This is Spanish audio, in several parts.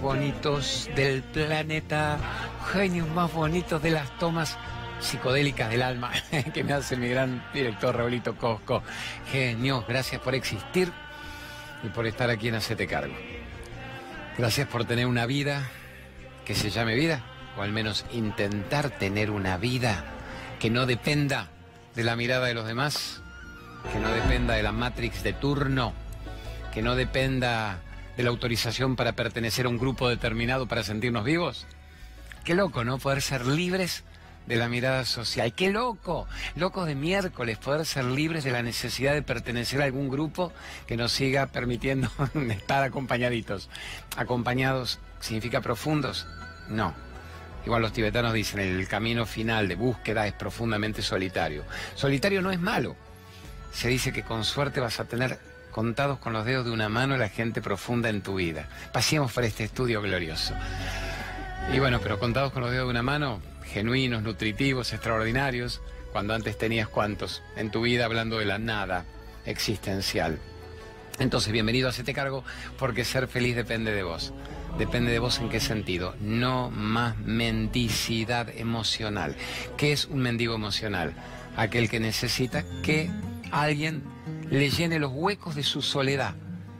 bonitos del planeta, genios más bonitos de las tomas psicodélicas del alma que me hace mi gran director Raulito Cosco. Genios, gracias por existir y por estar aquí en Hacete Cargo. Gracias por tener una vida que se llame vida, o al menos intentar tener una vida que no dependa de la mirada de los demás, que no dependa de la Matrix de turno, que no dependa de la autorización para pertenecer a un grupo determinado para sentirnos vivos. Qué loco, ¿no? Poder ser libres de la mirada social. Qué loco, loco de miércoles, poder ser libres de la necesidad de pertenecer a algún grupo que nos siga permitiendo estar acompañaditos. Acompañados significa profundos. No. Igual los tibetanos dicen, el camino final de búsqueda es profundamente solitario. Solitario no es malo. Se dice que con suerte vas a tener contados con los dedos de una mano la gente profunda en tu vida. Pasemos por este estudio glorioso. Y bueno, pero contados con los dedos de una mano, genuinos, nutritivos, extraordinarios, cuando antes tenías cuantos en tu vida hablando de la nada existencial. Entonces, bienvenido a este cargo porque ser feliz depende de vos. Depende de vos en qué sentido. No más mendicidad emocional. ¿Qué es un mendigo emocional? Aquel que necesita que alguien le llene los huecos de su soledad,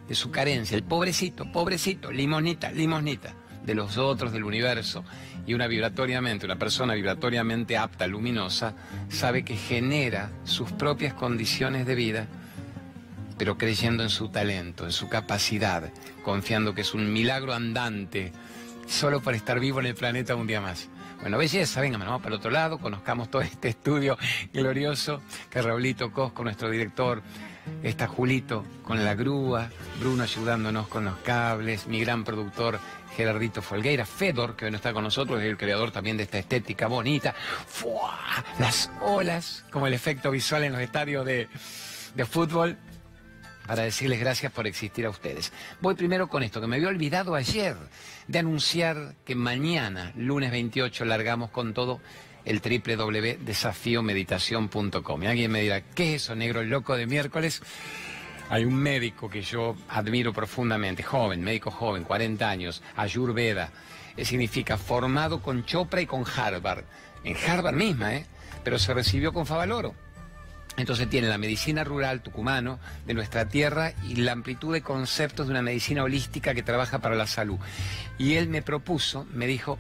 de su carencia. El pobrecito, pobrecito, limonita, limonita, de los otros, del universo. Y una vibratoriamente, una persona vibratoriamente apta, luminosa, sabe que genera sus propias condiciones de vida pero creyendo en su talento, en su capacidad, confiando que es un milagro andante, solo para estar vivo en el planeta un día más. Bueno, belleza, venga, vamos para el otro lado, conozcamos todo este estudio glorioso que Raulito Cosco, nuestro director, está Julito con la grúa, Bruno ayudándonos con los cables, mi gran productor Gerardito Folgueira, Fedor, que hoy no está con nosotros, es el creador también de esta estética bonita, ¡Fua! las olas, como el efecto visual en los estadios de, de fútbol, para decirles gracias por existir a ustedes. Voy primero con esto, que me había olvidado ayer de anunciar que mañana, lunes 28, largamos con todo el www.desafiomeditación.com. Y alguien me dirá, ¿qué es eso, negro loco de miércoles? Hay un médico que yo admiro profundamente, joven, médico joven, 40 años, Ayurveda. Significa formado con Chopra y con Harvard. En Harvard misma, ¿eh? Pero se recibió con Favaloro. Entonces tiene la medicina rural tucumano de nuestra tierra y la amplitud de conceptos de una medicina holística que trabaja para la salud. Y él me propuso, me dijo,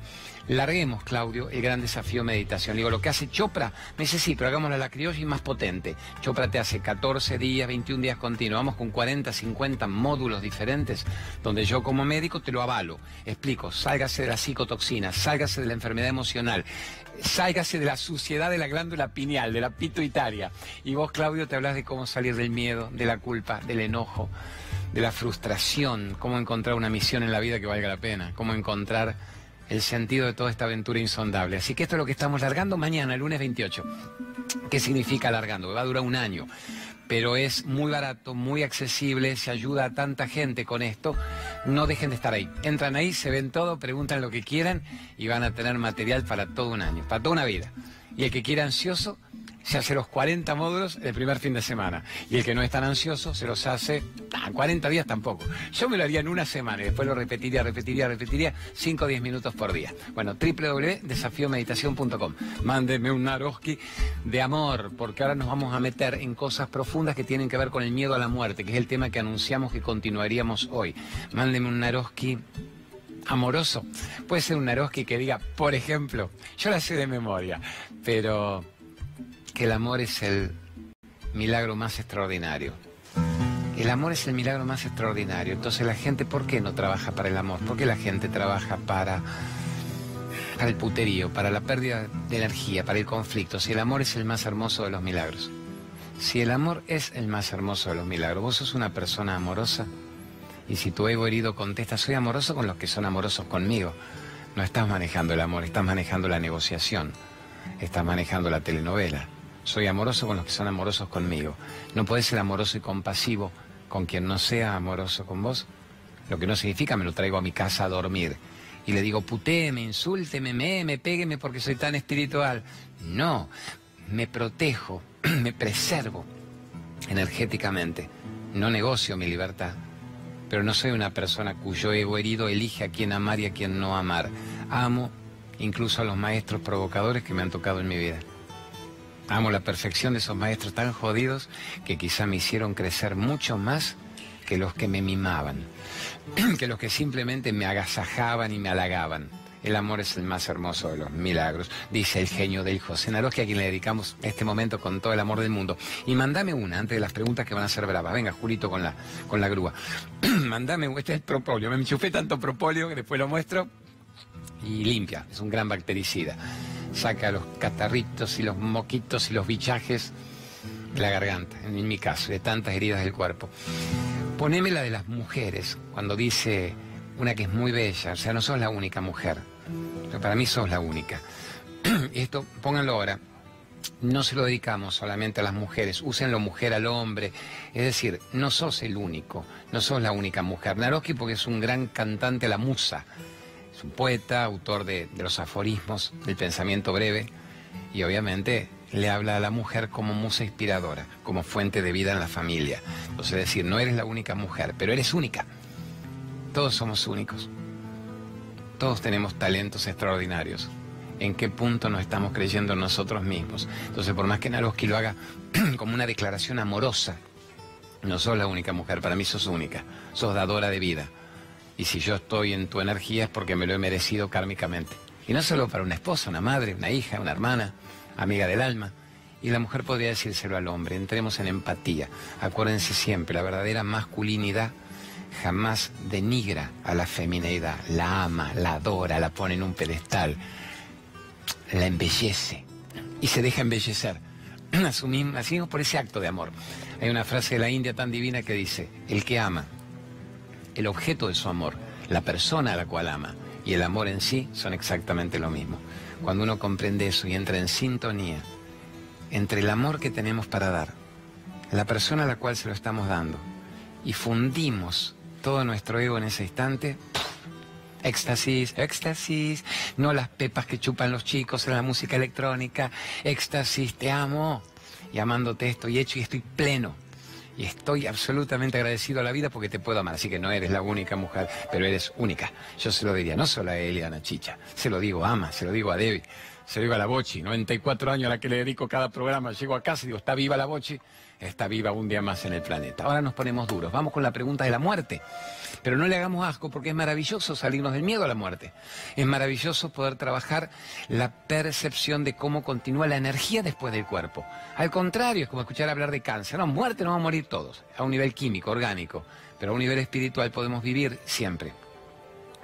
larguemos, Claudio, el gran desafío meditación. Digo, lo que hace Chopra, me dice, sí, pero hagámoslo a la criolla y más potente. Chopra te hace 14 días, 21 días continuos, vamos con 40, 50 módulos diferentes, donde yo como médico te lo avalo. Explico, sálgase de la psicotoxina, sálgase de la enfermedad emocional, sálgase de la suciedad de la glándula pineal, de la pituitaria. Y vos, Claudio, te hablas de cómo salir del miedo, de la culpa, del enojo, de la frustración, cómo encontrar una misión en la vida que valga la pena, cómo encontrar el sentido de toda esta aventura insondable. Así que esto es lo que estamos largando mañana, el lunes 28. ¿Qué significa largando? Va a durar un año, pero es muy barato, muy accesible, se ayuda a tanta gente con esto. No dejen de estar ahí. Entran ahí, se ven todo, preguntan lo que quieran y van a tener material para todo un año, para toda una vida. Y el que quiera ansioso, se hace los 40 módulos el primer fin de semana. Y el que no es tan ansioso se los hace ah, 40 días tampoco. Yo me lo haría en una semana y después lo repetiría, repetiría, repetiría 5 o 10 minutos por día. Bueno, www.desafiomeditación.com. Mándeme un Naroski de amor, porque ahora nos vamos a meter en cosas profundas que tienen que ver con el miedo a la muerte, que es el tema que anunciamos que continuaríamos hoy. Mándeme un Naroski amoroso. Puede ser un Naroski que diga, por ejemplo, yo la sé de memoria, pero que el amor es el milagro más extraordinario. El amor es el milagro más extraordinario. Entonces la gente, ¿por qué no trabaja para el amor? ¿Por qué la gente trabaja para, el puterío, para la pérdida de energía, para el conflicto? Si el amor es el más hermoso de los milagros. Si el amor es el más hermoso de los milagros, vos sos una persona amorosa y si tu ego herido contesta, soy amoroso con los que son amorosos conmigo, no estás manejando el amor, estás manejando la negociación, estás manejando la telenovela. Soy amoroso con los que son amorosos conmigo. No puedes ser amoroso y compasivo con quien no sea amoroso con vos. Lo que no significa me lo traigo a mi casa a dormir. Y le digo, putéeme, insúlteme, me, pégueme porque soy tan espiritual. No, me protejo, me preservo energéticamente. No negocio mi libertad. pero no soy una persona cuyo ego herido elige a quién amar y a quién no amar. Amo incluso a los maestros provocadores que me han tocado en mi vida. Amo la perfección de esos maestros tan jodidos que quizá me hicieron crecer mucho más que los que me mimaban, que los que simplemente me agasajaban y me halagaban. El amor es el más hermoso de los milagros, dice el genio del José Naroski, a quien le dedicamos este momento con todo el amor del mundo. Y mandame una, antes de las preguntas que van a ser bravas. Venga, Julito, con la, con la grúa. mandame, este es propóleo. Me enchufé tanto propóleo que después lo muestro y limpia. Es un gran bactericida. Saca los catarritos y los moquitos y los bichajes de la garganta, en mi caso, de tantas heridas del cuerpo. Poneme la de las mujeres, cuando dice una que es muy bella, o sea, no sos la única mujer. para mí sos la única. Esto, pónganlo ahora. No se lo dedicamos solamente a las mujeres, úsenlo mujer al hombre. Es decir, no sos el único, no sos la única mujer. Naroski porque es un gran cantante, la musa. Un poeta, autor de, de los aforismos del pensamiento breve y obviamente le habla a la mujer como musa inspiradora, como fuente de vida en la familia. Entonces, es decir, no eres la única mujer, pero eres única. Todos somos únicos. Todos tenemos talentos extraordinarios. ¿En qué punto nos estamos creyendo nosotros mismos? Entonces, por más que Naroski lo haga como una declaración amorosa, no sos la única mujer, para mí sos única. Sos dadora de vida. Y si yo estoy en tu energía es porque me lo he merecido kármicamente. Y no solo para una esposa, una madre, una hija, una hermana, amiga del alma. Y la mujer podría decírselo al hombre. Entremos en empatía. Acuérdense siempre, la verdadera masculinidad jamás denigra a la femineidad, la ama, la adora, la pone en un pedestal, la embellece y se deja embellecer. Asumimos, asumimos por ese acto de amor. Hay una frase de la India tan divina que dice, el que ama, el objeto de su amor, la persona a la cual ama y el amor en sí son exactamente lo mismo. Cuando uno comprende eso y entra en sintonía entre el amor que tenemos para dar, la persona a la cual se lo estamos dando, y fundimos todo nuestro ego en ese instante, éxtasis, éxtasis, no las pepas que chupan los chicos en la música electrónica, éxtasis, te amo, y amándote estoy hecho y estoy pleno. Y estoy absolutamente agradecido a la vida porque te puedo amar. Así que no eres la única mujer, pero eres única. Yo se lo diría, no solo a Eliana Chicha, se lo digo a Ama, se lo digo a Debbie, se lo digo a la Bochi, 94 años a la que le dedico cada programa. Llego a casa y digo, ¿está viva la Bochi? Está viva un día más en el planeta. Ahora nos ponemos duros. Vamos con la pregunta de la muerte. Pero no le hagamos asco porque es maravilloso salirnos del miedo a la muerte. Es maravilloso poder trabajar la percepción de cómo continúa la energía después del cuerpo. Al contrario, es como escuchar hablar de cáncer. No, muerte no vamos a morir todos, a un nivel químico, orgánico. Pero a un nivel espiritual podemos vivir siempre.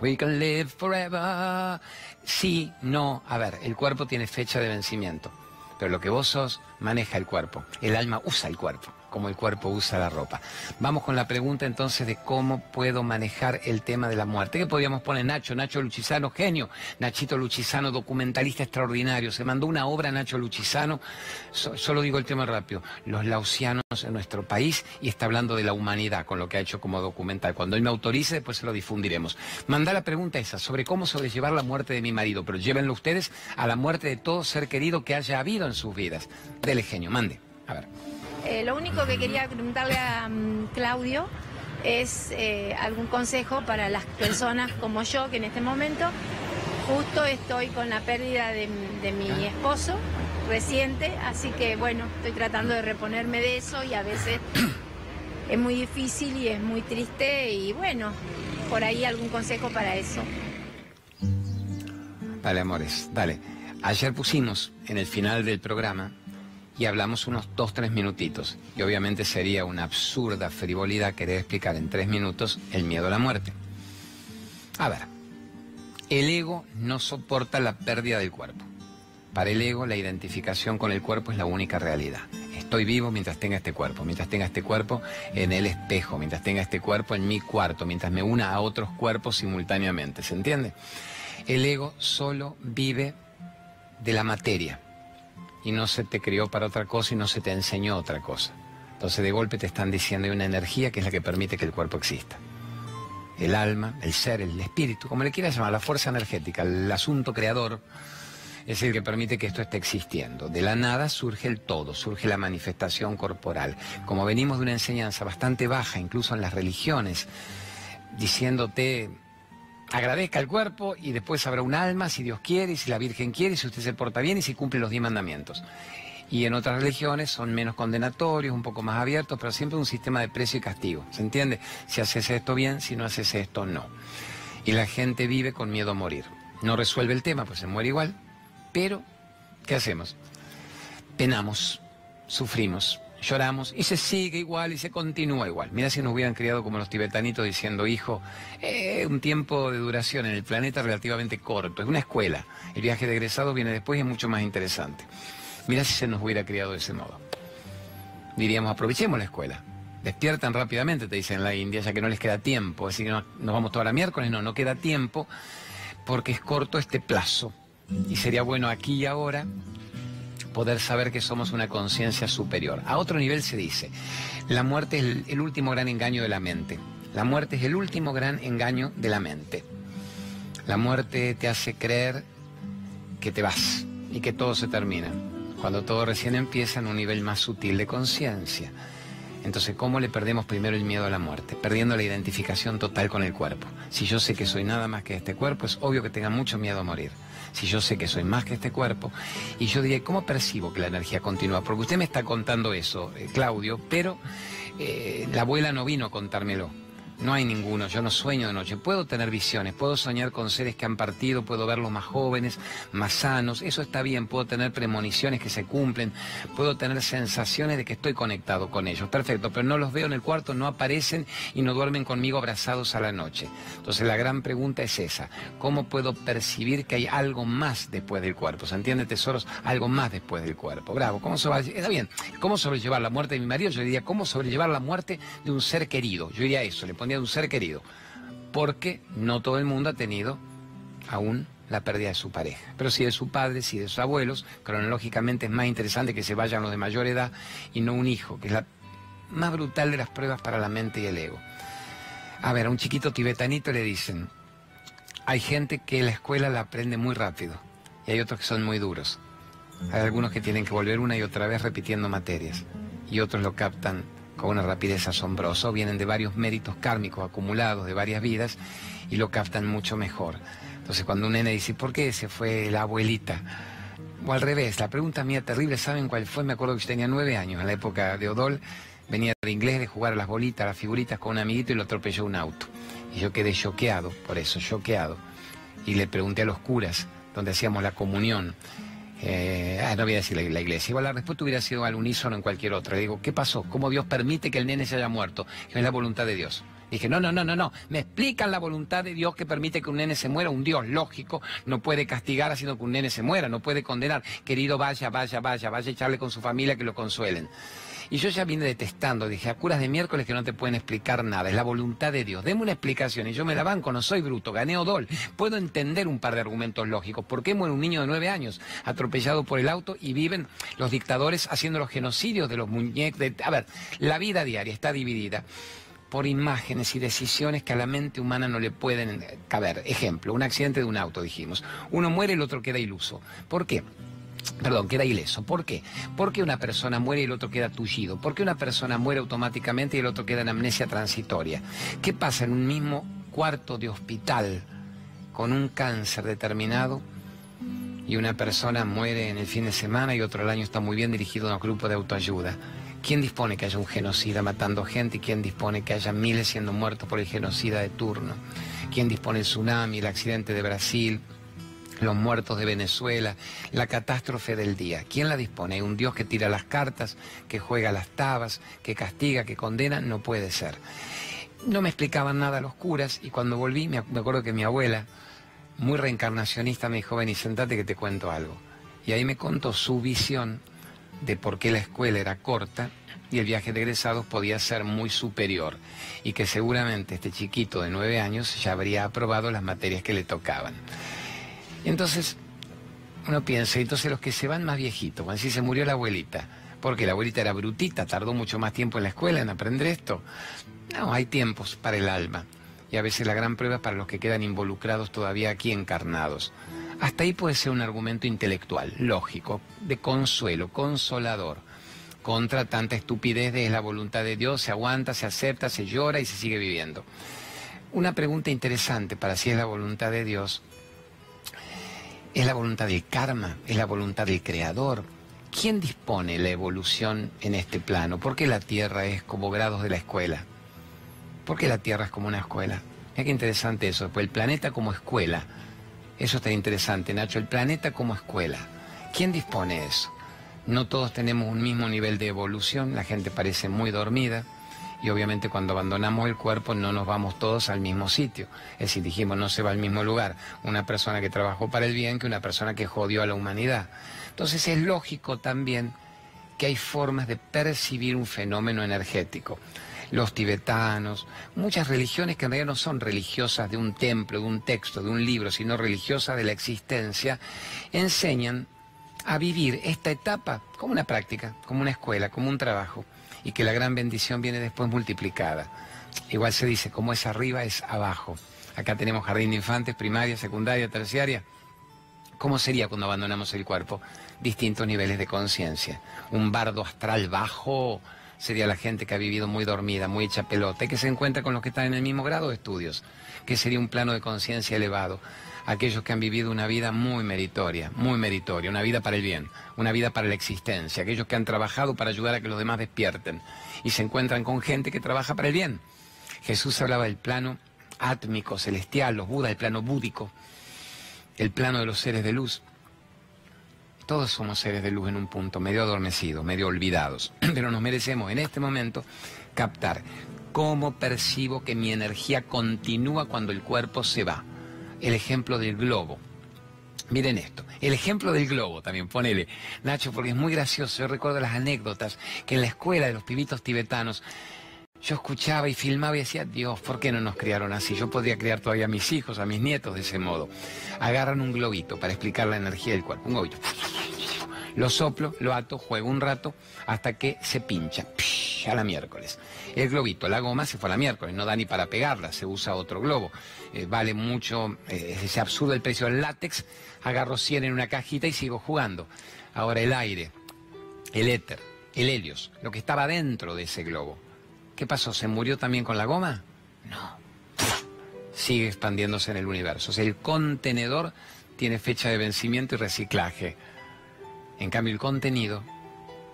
We can live forever. Sí, no. A ver, el cuerpo tiene fecha de vencimiento. Pero lo que vos sos maneja el cuerpo. El alma usa el cuerpo como el cuerpo usa la ropa. Vamos con la pregunta entonces de cómo puedo manejar el tema de la muerte. ¿Qué podríamos poner Nacho? Nacho Luchizano, genio. Nachito Luchizano, documentalista extraordinario. Se mandó una obra Nacho Luchizano. solo digo el tema rápido. Los lausianos en nuestro país y está hablando de la humanidad con lo que ha hecho como documental. Cuando él me autorice, después se lo difundiremos. Manda la pregunta esa sobre cómo sobrellevar la muerte de mi marido, pero llévenlo ustedes a la muerte de todo ser querido que haya habido en sus vidas. Dele genio, mande. A ver. Eh, lo único que quería preguntarle a mm, Claudio es eh, algún consejo para las personas como yo, que en este momento justo estoy con la pérdida de, mi esposo reciente, así que bueno, estoy tratando de reponerme de eso y a veces es muy difícil y es muy triste y bueno, por ahí algún consejo para eso. Dale, amores, dale. Ayer pusimos en el final del programa y hablamos unos dos, tres minutitos. Y obviamente sería una absurda frivolidad querer explicar en tres minutos el miedo a la muerte. A ver, el ego no soporta la pérdida del cuerpo. Para el ego la identificación con el cuerpo es la única realidad. Estoy vivo mientras tenga este cuerpo, mientras tenga este cuerpo en el espejo, mientras tenga este cuerpo en mi cuarto, mientras me una a otros cuerpos simultáneamente. ¿Se entiende? El ego solo vive de la materia y no se te crió para otra cosa y no se te enseñó otra cosa. Entonces de golpe te están diciendo hay una energía que es la que permite que el cuerpo exista. El alma, el ser, el espíritu, como le quieras llamar, la fuerza energética, el asunto creador, es el que permite que esto esté existiendo. De la nada surge el todo, surge la manifestación corporal. Como venimos de una enseñanza bastante baja, incluso en las religiones, diciéndote, agradezca el cuerpo y después habrá un alma, si Dios quiere, y si la Virgen quiere, y si usted se porta bien y si cumple los diez mandamientos. Y en otras religiones son menos condenatorios, un poco más abiertos, pero siempre un sistema de precio y castigo. ¿Se entiende? Si haces esto bien, si no haces esto, no. Y la gente vive con miedo a morir. No resuelve el tema, pues se muere igual. Pero, ¿qué hacemos? Penamos, sufrimos, lloramos y se sigue igual y se continúa igual. Mira si nos hubieran criado como los tibetanitos diciendo, hijo, eh, un tiempo de duración en el planeta relativamente corto, es una escuela. El viaje de egresado viene después y es mucho más interesante. Mira si se nos hubiera criado de ese modo. Diríamos, aprovechemos la escuela. Despiertan rápidamente, te dicen en la India, ya que no les queda tiempo. Es decir, no, nos vamos toda la miércoles, no, no queda tiempo porque es corto este plazo. Y sería bueno aquí y ahora poder saber que somos una conciencia superior. A otro nivel se dice, la muerte es el, último gran engaño de la mente. La muerte es el último gran engaño de la mente. La muerte te hace creer que te vas y que todo se termina, cuando todo recién empieza en un nivel más sutil de conciencia. Entonces, ¿cómo le perdemos primero el miedo a la muerte? Perdiendo la identificación total con el cuerpo. Si yo sé que soy nada más que este cuerpo, es obvio que tenga mucho miedo a morir si yo sé que soy más que este cuerpo. Y yo diría, ¿cómo percibo que la energía continúa? Porque usted me está contando eso, eh, Claudio, pero eh, la abuela no vino a contármelo. No hay ninguno, yo no sueño de noche. Puedo tener visiones, puedo soñar con seres que han partido, puedo verlos más jóvenes, más sanos, eso está bien, puedo tener premoniciones que se cumplen, puedo tener sensaciones de que estoy conectado con ellos, perfecto, pero no los veo en el cuarto, no aparecen y no duermen conmigo abrazados a la noche. Entonces la gran pregunta es esa, ¿cómo puedo percibir que hay algo más después del cuerpo? ¿Se entiende, tesoros? Algo más después del cuerpo. Bravo, ¿cómo se va Está bien, ¿cómo sobrellevar la muerte de mi marido? Yo diría, ¿cómo sobrellevar la muerte de un ser querido? Yo diría eso, le de un ser querido, porque no todo el mundo ha tenido aún la pérdida de su pareja. Pero si de su padre, si de sus abuelos, cronológicamente es más interesante que se vayan los de mayor edad y no un hijo, que es la más brutal de las pruebas para la mente y el ego. A ver, a un chiquito tibetanito le dicen, hay gente que la escuela la aprende muy rápido y hay otros que son muy duros. Hay algunos que tienen que volver una y otra vez repitiendo materias y otros lo captan con una rapidez asombrosa, vienen de varios méritos kármicos acumulados de varias vidas y lo captan mucho mejor. Entonces cuando un nene dice, ¿por qué se fue la abuelita? O al revés, la pregunta mía terrible, ¿saben cuál fue? Me acuerdo que yo tenía nueve años, en la época de Odol, venía de inglés de jugar a las bolitas, a las figuritas con un amiguito y lo atropelló un auto. Y yo quedé choqueado, por eso, choqueado. Y le pregunté a los curas, donde hacíamos la comunión, eh, ah, no voy a decir la, iglesia. Igual la respuesta hubiera sido al unísono en cualquier otra. Digo, ¿qué pasó? ¿Cómo Dios permite que el nene se haya muerto? Es la voluntad de Dios. Dije, no, no, no, no, no. Me explican la voluntad de Dios que permite que un nene se muera. Un Dios lógico no puede castigar haciendo que un nene se muera, no puede condenar. Querido, vaya, vaya, vaya, vaya a echarle con su familia que lo consuelen. Y yo ya vine detestando, dije, a curas de miércoles que no te pueden explicar nada, es la voluntad de Dios. Deme una explicación y yo me la banco, no soy bruto, gané Odol. Puedo entender un par de argumentos lógicos. ¿Por qué muere un niño de nueve años atropellado por el auto y viven los dictadores haciendo los genocidios de los muñecos? A ver, la vida diaria está dividida por imágenes y decisiones que a la mente humana no le pueden caber. Ejemplo, un accidente de un auto, dijimos. Uno muere, el otro queda iluso. ¿Por qué? Perdón, queda ileso. ¿Por qué? Porque una persona muere y el otro queda tullido. Porque una persona muere automáticamente y el otro queda en amnesia transitoria. ¿Qué pasa en un mismo cuarto de hospital con un cáncer determinado? Y una persona muere en el fin de semana y otro el año está muy bien dirigido a un grupo de autoayuda. ¿Quién dispone que haya un genocida matando gente y quién dispone que haya miles siendo muertos por el genocida de turno? ¿Quién dispone el tsunami, el accidente de Brasil? Los muertos de Venezuela, la catástrofe del día. ¿Quién la dispone? ¿Un Dios que tira las cartas, que juega las tabas, que castiga, que condena? No puede ser. No me explicaban nada los curas y cuando volví me acuerdo que mi abuela, muy reencarnacionista, me dijo, ven y sentate que te cuento algo. Y ahí me contó su visión de por qué la escuela era corta y el viaje de egresados podía ser muy superior y que seguramente este chiquito de nueve años ya habría aprobado las materias que le tocaban. Entonces, uno piensa, entonces los que se van más viejitos, cuando se murió la abuelita, porque la abuelita era brutita, tardó mucho más tiempo en la escuela en aprender esto. No, hay tiempos para el alma. Y a veces la gran prueba es para los que quedan involucrados todavía aquí encarnados. Hasta ahí puede ser un argumento intelectual, lógico, de consuelo, consolador. Contra tanta estupidez de la voluntad de Dios, se aguanta, se acepta, se llora y se sigue viviendo una pregunta interesante para si es la voluntad de Dios. ¿Es la voluntad del karma? ¿Es la voluntad del creador? ¿Quién dispone la evolución en este plano? ¿Por qué la Tierra es como grados de la escuela? ¿Por qué la Tierra es como una escuela? Mira qué interesante eso. Pues el planeta como escuela. Eso está interesante, Nacho. El planeta como escuela. ¿Quién dispone eso? No todos tenemos un mismo nivel de evolución. La gente parece muy dormida y obviamente cuando abandonamos el cuerpo no nos vamos todos al mismo sitio. Es decir, dijimos, no se va al mismo lugar una persona que trabajó para el bien que una persona que jodió a la humanidad. Entonces es lógico también que hay formas de percibir un fenómeno energético. Los tibetanos, muchas religiones que en realidad no son religiosas de un templo, de un texto, de un libro, sino religiosas de la existencia, enseñan a vivir esta etapa como una práctica, como una escuela, como un trabajo y que la gran bendición viene después multiplicada. Igual se dice, como es arriba es abajo. Acá tenemos jardín de infantes, primaria, secundaria, terciaria. ¿Cómo sería cuando abandonamos el cuerpo? Distintos niveles de conciencia. Un bardo astral bajo sería la gente que ha vivido muy dormida, muy hecha pelota, y que se encuentra con los que están en el mismo grado de estudios, que sería un plano de conciencia elevado aquellos que han vivido una vida muy meritoria, muy meritoria, una vida para el bien, una vida para la existencia, aquellos que han trabajado para ayudar a que los demás despierten y se encuentran con gente que trabaja para el bien. Jesús hablaba del plano átmico, celestial, los Budas, el plano búdico, el plano de los seres de luz. Todos somos seres de luz en un punto, medio adormecidos, medio olvidados, pero nos merecemos en este momento captar cómo percibo que mi energía continúa cuando el cuerpo se va el ejemplo del globo. Miren esto, el ejemplo del globo también, ponele, Nacho, porque es muy gracioso. Yo recuerdo las anécdotas que en la escuela de los pibitos tibetanos yo escuchaba y filmaba y decía, Dios, ¿por qué no nos criaron así? Yo podría criar todavía a mis hijos, a mis nietos de ese modo. Agarran un globito para explicar la energía del cuerpo, un globito. Lo soplo, lo ato, juego un rato hasta que se pincha. A la miércoles. El globito, la goma se fue a la miércoles, no da ni para pegarla, se usa otro globo. Eh, vale mucho, eh, es absurdo el precio del látex, agarro 100 en una cajita y sigo jugando. Ahora el aire, el éter, el helios, lo que estaba dentro de ese globo. ¿Qué pasó? ¿Se murió también con la goma? No. Sigue expandiéndose en el universo. O el contenedor tiene fecha de vencimiento y reciclaje. En cambio, el contenido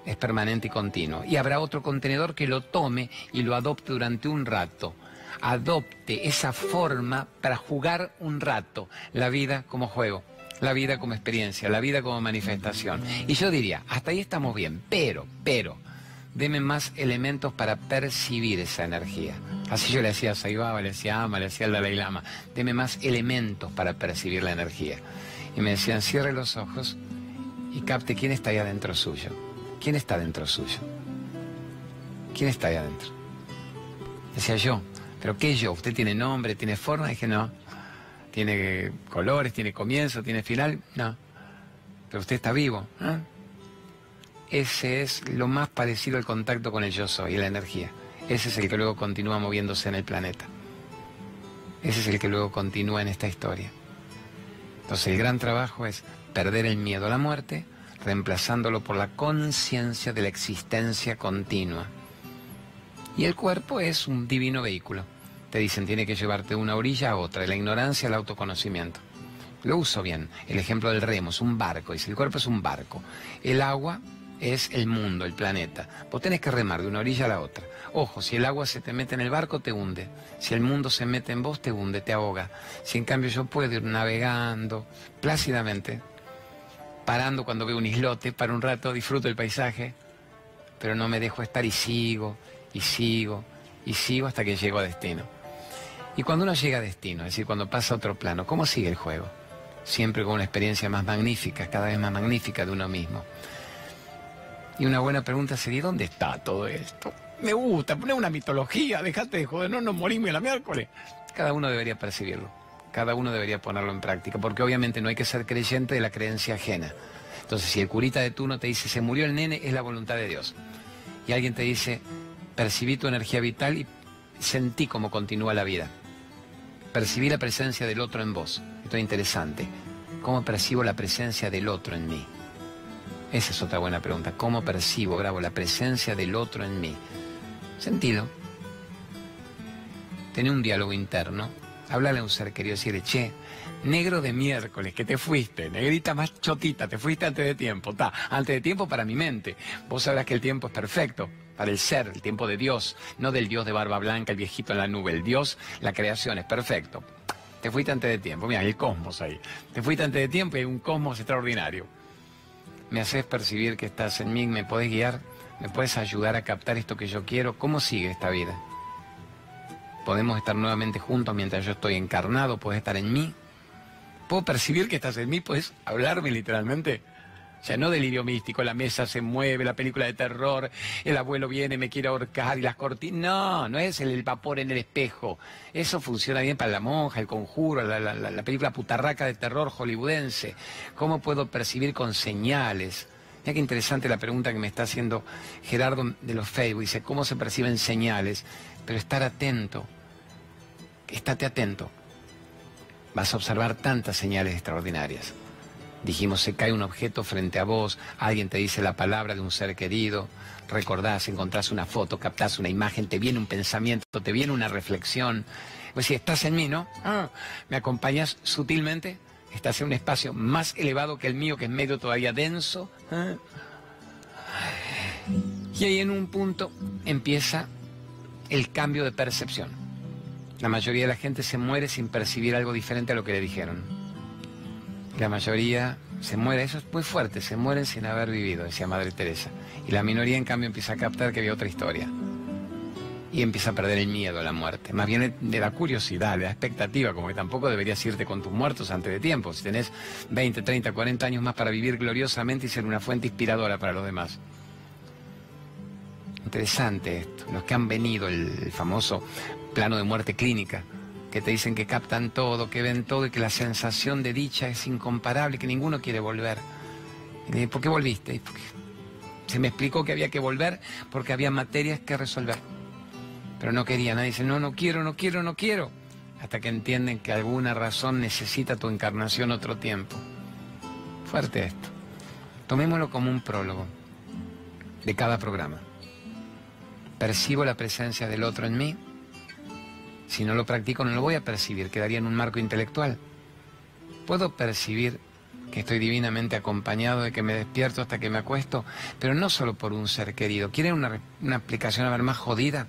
es permanente y continuo. Y habrá otro contenedor que lo tome y lo adopte durante un rato. Adopte esa forma para jugar un rato la vida como juego, la vida como experiencia, la vida como manifestación. Y yo diría, hasta ahí estamos bien, pero, pero, deme más elementos para percibir esa energía. Así yo le decía a Saibaba, le decía Ama, le decía al Dalai Lama, deme más elementos para percibir la energía. Y me decían, cierre los ojos y capte quién está ahí adentro suyo. ¿Quién está dentro suyo? ¿Quién está ahí adentro? Decía yo, ¿pero qué yo? ¿Usted tiene nombre, tiene forma? Dije, no. ¿Tiene colores, tiene comienzo, tiene final? No. Pero usted está vivo. ¿eh? Ese es lo más parecido al contacto con el yo soy, la energía. Ese es el que luego continúa moviéndose en el planeta. Ese es el que luego continúa en esta historia. Entonces el gran trabajo es perder el miedo a la muerte, reemplazándolo por la conciencia de la existencia continua. Y el cuerpo es un divino vehículo. Te dicen, tiene que llevarte de una orilla a otra, de la ignorancia al autoconocimiento. Lo uso bien. El ejemplo del remo es un barco. Dice, el cuerpo es un barco. El agua es el mundo, el planeta. Vos tenés que remar de una orilla a la otra. Ojo, si el agua se te mete en el barco, te hunde. Si el mundo se mete en vos, te hunde, te ahoga. Si en cambio yo puedo ir navegando plácidamente, parando cuando veo un islote, para un rato, disfruto el paisaje, pero no me dejo estar y sigo, y sigo, y sigo hasta que llego a destino. Y cuando uno llega a destino, es decir, cuando pasa a otro plano, ¿cómo sigue el juego? Siempre con una experiencia más magnífica, cada vez más magnífica de uno mismo. Y una buena pregunta sería, ¿dónde está todo esto? Me gusta, poner una mitología, dejate de joder, no nos morimos la miércoles. Cada uno debería percibirlo cada uno debería ponerlo en práctica, porque obviamente no hay que ser creyente de la creencia ajena. Entonces, si el curita de turno te dice, se murió el nene, es la voluntad de Dios. Y alguien te dice, percibí tu energía vital y sentí cómo continúa la vida. Percibí la presencia del otro en vos. Esto es interesante. ¿Cómo percibo la presencia del otro en mí? Esa es otra buena pregunta. ¿Cómo percibo, grabo, la presencia del otro en mí? Sentido. tener un diálogo interno, hablarle a un ser querido, decirle, che, negro de miércoles, que te fuiste, negrita más chotita, te fuiste antes de tiempo, ta, antes de tiempo para mi mente. Vos sabrás que el tiempo es perfecto para el ser, el tiempo de Dios, no del Dios de barba blanca, el viejito en la nube, el Dios, la creación es perfecto. Te fuiste antes de tiempo, mira, el cosmos ahí. Te fuiste antes de tiempo y hay un cosmos extraordinario. Me haces percibir que estás en mí, me podés guiar, me puedes ayudar a captar esto que yo quiero. ¿Cómo sigue esta vida? Podemos estar nuevamente juntos mientras yo estoy encarnado, puedes estar en mí, puedo percibir que estás en mí, puedes hablarme literalmente. O sea, no delirio místico, la mesa se mueve, la película de terror, el abuelo viene, me quiere ahorcar y las cortinas. No, no es el, vapor en el espejo. Eso funciona bien para la monja, el conjuro, la, la película putarraca de terror hollywoodense. ¿Cómo puedo percibir con señales? Mira qué interesante la pregunta que me está haciendo Gerardo de los Facebook. Dice, ¿cómo se perciben señales? Pero estar atento. Estate atento vas a observar tantas señales extraordinarias. Dijimos, se cae un objeto frente a vos, alguien te dice la palabra de un ser querido, recordás, encontrás una foto, captás una imagen, te viene un pensamiento, te viene una reflexión. Pues si estás en mí, ¿no? Ah, ¿Me acompañas sutilmente? Estás en un espacio más elevado que el mío, que es medio todavía denso. Ah. Y ahí en un punto empieza el cambio de percepción. La mayoría de la gente se muere sin percibir algo diferente a lo que le dijeron. La mayoría se muere, eso es muy fuerte, se mueren sin haber vivido, decía Madre Teresa. Y la minoría en cambio empieza a captar que había otra historia. Y empieza a perder el miedo a la muerte. Más bien de la curiosidad, de la expectativa, como que tampoco deberías irte con tus muertos antes de tiempo. Si tenés 20, 30, 40 años más para vivir gloriosamente y ser una fuente inspiradora para los demás. Interesante esto. Los que han venido, el famoso plano de muerte clínica, que te dicen que captan todo, que ven todo y que la sensación de dicha es incomparable, que ninguno quiere volver. ¿Por qué volviste? se me explicó que había que volver porque había materias que resolver. Pero no quería, nadie dice, no, no quiero, no quiero, no quiero. Hasta que entienden que alguna razón necesita tu encarnación otro tiempo. Fuerte esto. Tomémoslo como un prólogo de cada programa. Percibo la presencia del otro en mí si no lo practico no lo voy a percibir, quedaría en un marco intelectual. Puedo percibir que estoy divinamente acompañado, de que me despierto hasta que me acuesto, pero no solo por un ser querido. ¿Quieren una, una explicación a ver más jodida?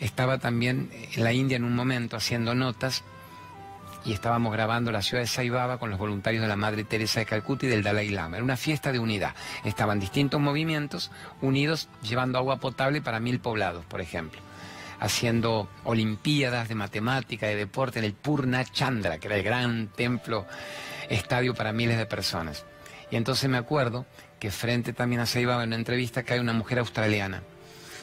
Estaba también en la India en un momento haciendo notas y estábamos grabando la ciudad de Saibaba con los voluntarios de la Madre Teresa de Calcuta y del Dalai Lama. Era una fiesta de unidad. Estaban distintos movimientos unidos llevando agua potable para mil poblados, por ejemplo haciendo olimpiadas de matemática, de deporte en el Purna Chandra, que era el gran templo, estadio para miles de personas. Y entonces me acuerdo que frente también a Seiba en una entrevista hay una mujer australiana,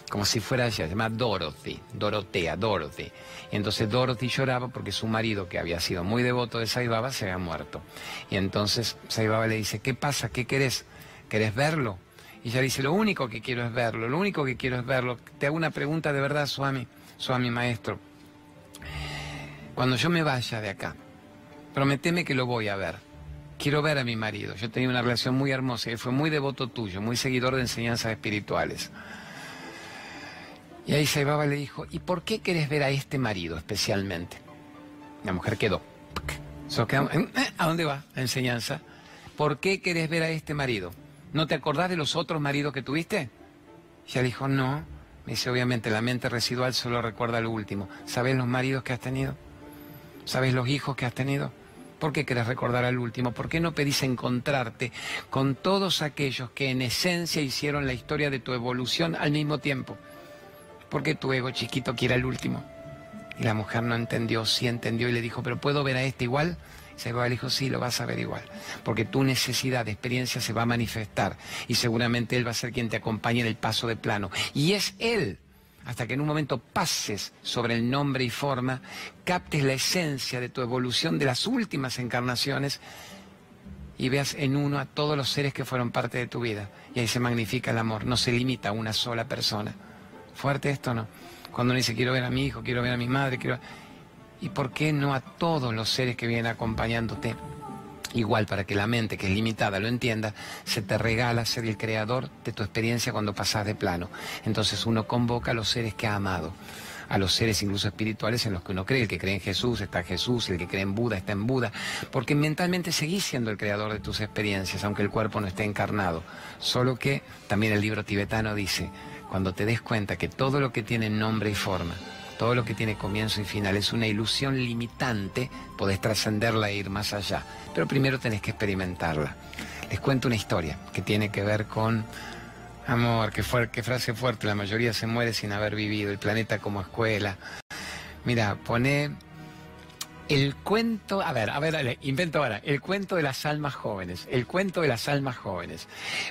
como si fuera ella, se llama Dorothy, Dorotea, Dorothy. Y entonces Dorothy lloraba porque su marido, que había sido muy devoto de Saibaba, se había muerto. Y entonces Saibaba le dice, ¿qué pasa? ¿Qué querés? ¿Querés verlo? Y ella dice, lo único que quiero es verlo, lo único que quiero es verlo. Te hago una pregunta de verdad, Swami, Swami maestro. Cuando yo me vaya de acá, prometeme que lo voy a ver. Quiero ver a mi marido. Yo tenía una relación muy hermosa y fue muy devoto tuyo, muy seguidor de enseñanzas espirituales. Y ahí Saibaba le dijo, ¿y por qué querés ver a este marido especialmente? La mujer quedó. ¿eh? ¿A dónde va la enseñanza? ¿Por qué querés ver a este marido? ¿No te acordás de los otros maridos que tuviste? Ella dijo, no. Me dice, obviamente, la mente residual solo recuerda lo último. ¿Sabes los maridos que has tenido? ¿Sabes los hijos que has tenido? ¿Por qué querés recordar al último? ¿Por qué no pedís encontrarte con todos aquellos que en esencia hicieron la historia de tu evolución al mismo tiempo? ¿Por qué tu ego chiquito quiere al último? Y la mujer no entendió, sí entendió y le dijo, pero ¿puedo ver a este igual? Se va el hijo, sí, lo vas a ver igual. Porque tu necesidad de experiencia se va a manifestar y seguramente él va a ser quien te acompañe en el paso de plano. Y es él, hasta que en un momento pases sobre el nombre y forma, captes la esencia de tu evolución de las últimas encarnaciones y veas en uno a todos los seres que fueron parte de tu vida. Y ahí se magnifica el amor, no se limita a una sola persona. Fuerte esto, ¿no? Cuando uno dice quiero ver a mi hijo, quiero ver a mi madre, quiero y por qué no a todos los seres que vienen acompañándote. Igual para que la mente, que es limitada, lo entienda, se te regala ser el creador de tu experiencia cuando pasas de plano. Entonces uno convoca a los seres que ha amado. a los seres incluso espirituales en los que uno cree. El que cree en Jesús está en Jesús, el que cree en Buda está en Buda, porque mentalmente seguís siendo el creador de tus experiencias, aunque el cuerpo no esté encarnado. Solo que también el libro tibetano dice, cuando te des cuenta que todo lo que tiene nombre y forma, todo lo que tiene comienzo y final es una ilusión limitante, podés trascenderla e ir más allá. Pero primero tenés que experimentarla. Les cuento una historia que tiene que ver con amor, qué, qué frase fuerte, la mayoría se muere sin haber vivido, el planeta como escuela. Mira, pone el cuento, a ver, a ver, invento ahora, el cuento de las almas jóvenes, el cuento de las almas jóvenes.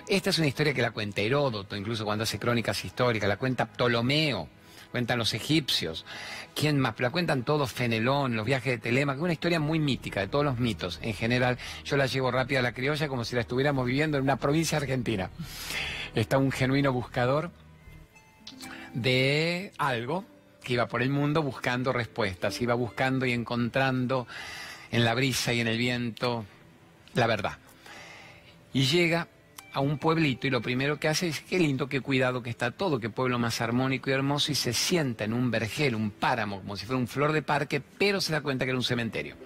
Esta es una historia que la cuenta Heródoto, incluso cuando hace crónicas históricas, la cuenta Ptolomeo, cuentan los egipcios, ¿quién más? La cuentan todos, Fenelón, los viajes de Telema, una historia muy mítica, de todos los mitos. En general, yo la llevo rápida a la criolla como si la estuviéramos viviendo en una provincia argentina. Está un genuino buscador de algo que iba por el mundo buscando respuestas, iba buscando y encontrando en la brisa y en el viento la verdad. Y llega a un pueblito y lo primero que hace es, qué lindo, qué cuidado que está todo, qué pueblo más armónico y hermoso, y se sienta en un vergel, un páramo, como si fuera un flor de parque, pero se da cuenta que era un cementerio.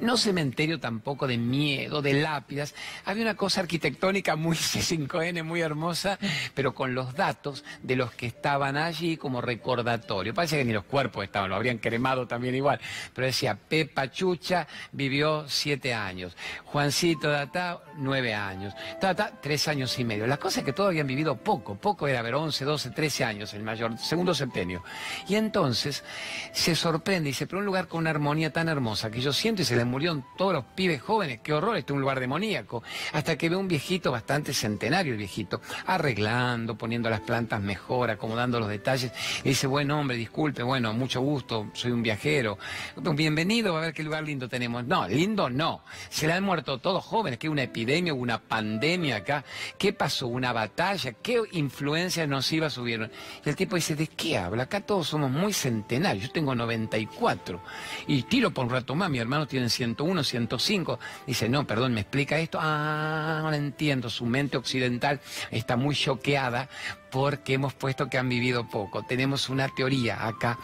No cementerio tampoco de miedo, de lápidas, había una cosa arquitectónica muy C5N, muy hermosa, pero con los datos de los que estaban allí como recordatorio. Parece que ni los cuerpos estaban, lo habrían cremado también igual, pero decía, Pepa Chucha vivió siete años, Juancito Data, nueve años, Tata, tres años y medio. La cosa es que todos habían vivido poco, poco era ver 11, 12, 13 años, el mayor, segundo septenio. Y entonces se sorprende y dice, pero un lugar con una armonía tan hermosa que yo siento y se les murieron todos los pibes jóvenes, qué horror, este es un lugar demoníaco. Hasta que ve un viejito bastante centenario, el viejito, arreglando, poniendo las plantas mejor, acomodando los detalles. Y dice, bueno hombre, disculpe, bueno, mucho gusto, soy un viajero. Bienvenido, a ver qué lugar lindo tenemos. No, lindo no. Se le han muerto todos jóvenes, que una epidemia, una pandemia acá. ¿Qué pasó? ¿Una batalla? ¿Qué influencias nocivas subieron? Y el tipo dice, ¿de qué habla? Acá todos somos muy centenarios. Yo tengo 94. Y tiro por un rato más. Mi hermano tiene 101, 105. Dice, no, perdón, ¿me explica esto? Ah, no entiendo. Su mente occidental está muy choqueada porque hemos puesto que han vivido poco. Tenemos una teoría acá,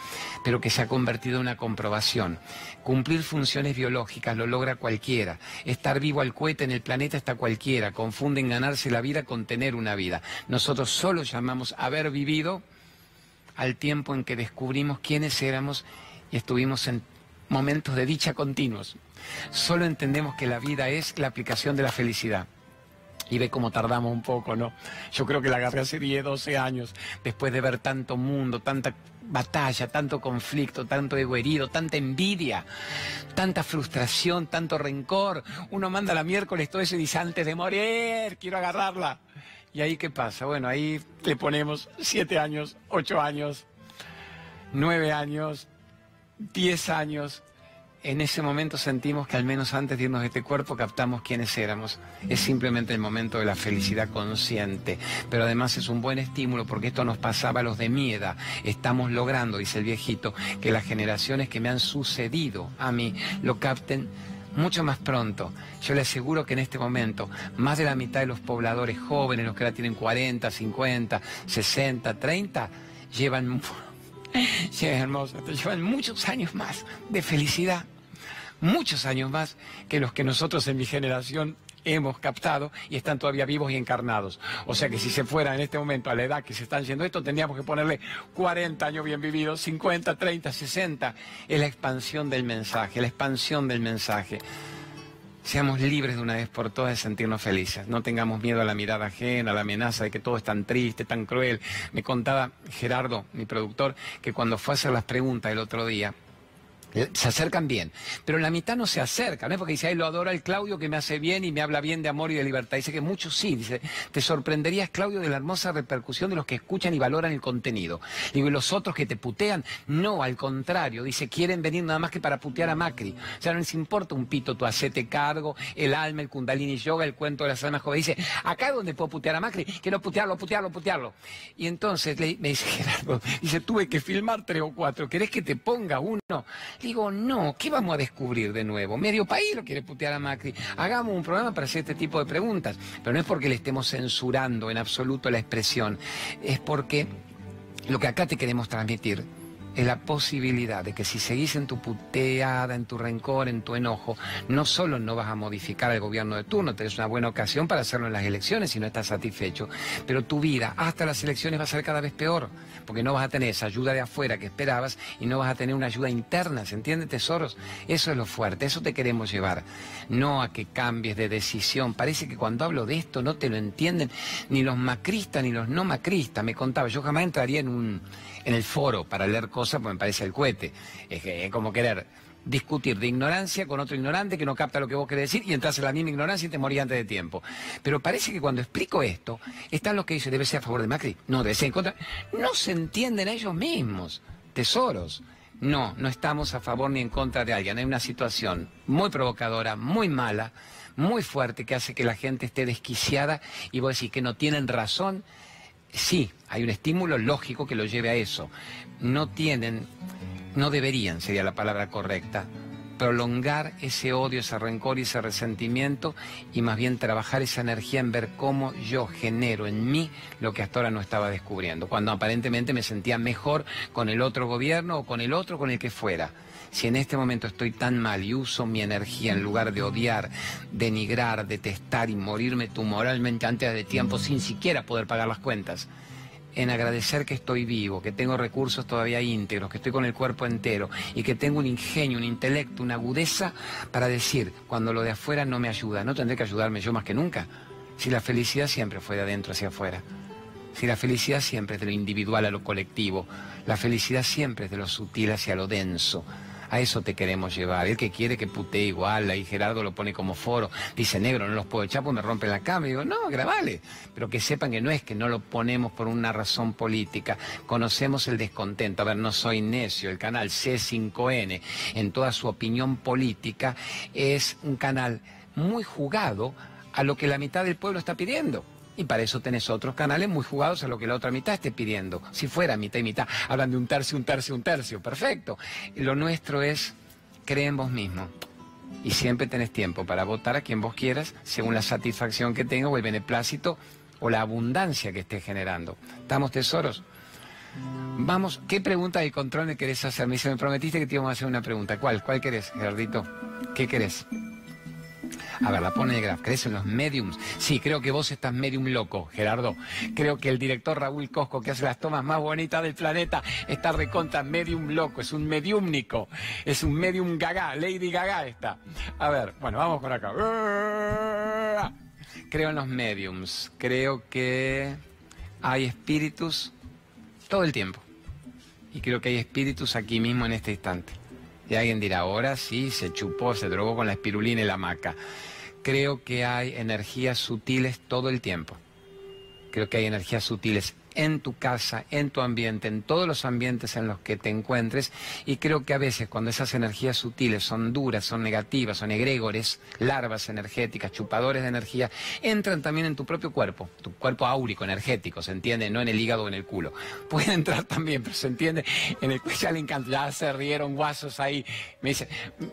pero que se ha convertido en una comprobación. Cumplir funciones biológicas lo logra cualquiera. Estar vivo al cohete en el planeta está cualquiera. Confunden ganarse la vida con tener una vida. Nosotros solo llamamos haber vivido al tiempo en que descubrimos quiénes éramos y estuvimos en momentos de dicha continuos. Solo entendemos que la vida es la aplicación de la felicidad y ve cómo tardamos un poco, ¿no? Yo creo que la agarré hace 10, 12 años, después de ver tanto mundo, tanta batalla, tanto conflicto, tanto ego herido, tanta envidia, tanta frustración, tanto rencor. Uno manda la miércoles todo eso y dice, antes de morir, quiero agarrarla. ¿Y ahí qué pasa? Bueno, ahí le ponemos 7 años, 8 años, 9 años, 10 años, en ese momento sentimos que al menos antes de irnos de este cuerpo captamos quiénes éramos. Es simplemente el momento de la felicidad consciente, pero además es un buen estímulo porque esto nos pasaba a los de mi edad. Estamos logrando, dice el viejito, que las generaciones que me han sucedido a mí lo capten mucho más pronto. Yo le aseguro que en este momento más de la mitad de los pobladores jóvenes, los que ahora tienen 40, 50, 60, 30, llevan, llevan muchos años más de felicidad muchos años más que los que nosotros en mi generación hemos captado y están todavía vivos y encarnados. O sea que si se fuera en este momento a la edad que se están yendo esto, tendríamos que ponerle 40 años bien vividos, 50, 30, 60. Es la expansión del mensaje, la expansión del mensaje. Seamos libres de una vez por todas de sentirnos felices. No tengamos miedo a la mirada ajena, a la amenaza de que todo es tan triste, tan cruel. Me contaba Gerardo, mi productor, que cuando fue a hacer las preguntas el otro día, se acercan bien, pero la mitad no se acerca, ¿no? Porque dice, ay, lo adora el Claudio que me hace bien y me habla bien de amor y de libertad. Dice que muchos sí, dice, te sorprenderías, Claudio, de la hermosa repercusión de los que escuchan y valoran el contenido. Digo, y los otros que te putean, no, al contrario, dice, quieren venir nada más que para putear a Macri. O sea, no les importa un pito, tu hacete cargo, el alma, el kundalini yoga, el cuento de las almas jóvenes. Dice, acá es donde puedo putear a Macri, quiero putearlo, putearlo, putearlo. Y entonces me dice Gerardo, dice, tuve que filmar tres o cuatro, ¿querés que te ponga uno? Digo, no, ¿qué vamos a descubrir de nuevo? Medio país lo quiere putear a Macri. Hagamos un programa para hacer este tipo de preguntas. Pero no es porque le estemos censurando en absoluto la expresión, es porque lo que acá te queremos transmitir es la posibilidad de que si seguís en tu puteada, en tu rencor, en tu enojo, no solo no vas a modificar el gobierno de turno, tenés una buena ocasión para hacerlo en las elecciones si no estás satisfecho, pero tu vida hasta las elecciones va a ser cada vez peor, porque no vas a tener esa ayuda de afuera que esperabas y no vas a tener una ayuda interna, ¿se entiende, tesoros? Eso es lo fuerte, eso te queremos llevar, no a que cambies de decisión. Parece que cuando hablo de esto no te lo entienden ni los macristas ni los no macristas. Me contaba, yo jamás entraría en un en el foro para leer cosas, pues me parece el cohete. Es, como querer discutir de ignorancia con otro ignorante que no capta lo que vos querés decir y entras en la misma ignorancia y te morís antes de tiempo. Pero parece que cuando explico esto, están los que dicen debe ser a favor de Macri, no, debe ser en contra. No se entienden ellos mismos, tesoros. No, no estamos a favor ni en contra de alguien. Hay una situación muy provocadora, muy mala, muy fuerte, que hace que la gente esté desquiciada y vos decís que no tienen razón sí, hay un estímulo lógico que lo lleve a eso. No tienen, no deberían, sería la palabra correcta, prolongar ese odio, ese rencor y ese resentimiento y más bien trabajar esa energía en ver cómo yo genero en mí lo que hasta ahora no estaba descubriendo, cuando aparentemente me sentía mejor con el otro gobierno o con el otro, con el que fuera. Si en este momento estoy tan mal y uso mi energía en lugar de odiar, denigrar, detestar y morirme tumoralmente antes de tiempo sin siquiera poder pagar las cuentas, en agradecer que estoy vivo, que tengo recursos todavía íntegros, que estoy con el cuerpo entero y que tengo un ingenio, un intelecto, una agudeza para decir, cuando lo de afuera no me ayuda, no tendré que ayudarme yo más que nunca. Si la felicidad siempre fue de adentro hacia afuera. Si la felicidad siempre es de lo individual a lo colectivo, la felicidad siempre es de lo sutil hacia lo denso. A eso te queremos llevar. El que quiere que putee igual, ahí Gerardo lo pone como foro. Dice, negro, no los puedo echar porque me rompen la cama. Y digo, no, grabale. Pero que sepan que no es que no lo ponemos por una razón política. Conocemos el descontento. A ver, no soy necio. El canal C5N, en toda su opinión política, es un canal muy jugado a lo que la mitad del pueblo está pidiendo. Y para eso tenés otros canales muy jugados a lo que la otra mitad esté pidiendo. Si fuera mitad y mitad, hablan de un tercio, un tercio, un tercio, perfecto. Lo nuestro es, cree en vos mismo. Y siempre tenés tiempo para votar a quien vos quieras, según la satisfacción que tenga o el beneplácito o la abundancia que estés generando. ¿Estamos tesoros? Vamos, ¿qué pregunta de control me querés hacer? Me dice, me prometiste que te íbamos a hacer una pregunta. ¿Cuál? ¿Cuál querés, Gerardito? ¿Qué querés? A ver, la pone de Graf. ¿Crees en los mediums? Sí, creo que vos estás medium loco, Gerardo. Creo que el director Raúl Cosco, que hace las tomas más bonitas del planeta, está recontra medium loco. Es un mediumnico. Es un medium gaga. Lady Gaga está. A ver, bueno, vamos por acá. Creo en los mediums. Creo que hay espíritus todo el tiempo. Y creo que hay espíritus aquí mismo en este instante. Y alguien dirá, ahora sí, se chupó, se drogó con la espirulina y la maca. Creo que hay energías sutiles todo el tiempo. Creo que hay energías sutiles en tu casa, en tu ambiente, en todos los ambientes en los que te encuentres. Y creo que a veces cuando esas energías sutiles son duras, son negativas, son egregores, larvas energéticas, chupadores de energía, entran también en tu propio cuerpo, tu cuerpo áurico, energético, ¿se entiende? No en el hígado o en el culo. Puede entrar también, pero se entiende en el ya le encanta, ya se rieron guasos ahí. Me dice,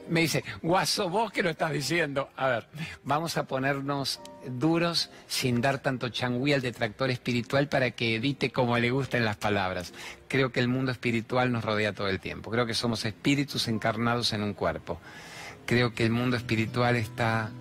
me dice, guaso, vos que lo estás diciendo. A ver, vamos a ponernos duros sin dar tanto changüí al detractor espiritual para que edite como le gusten las palabras. Creo que el mundo espiritual nos rodea todo el tiempo. Creo que somos espíritus encarnados en un cuerpo. Creo que el mundo espiritual está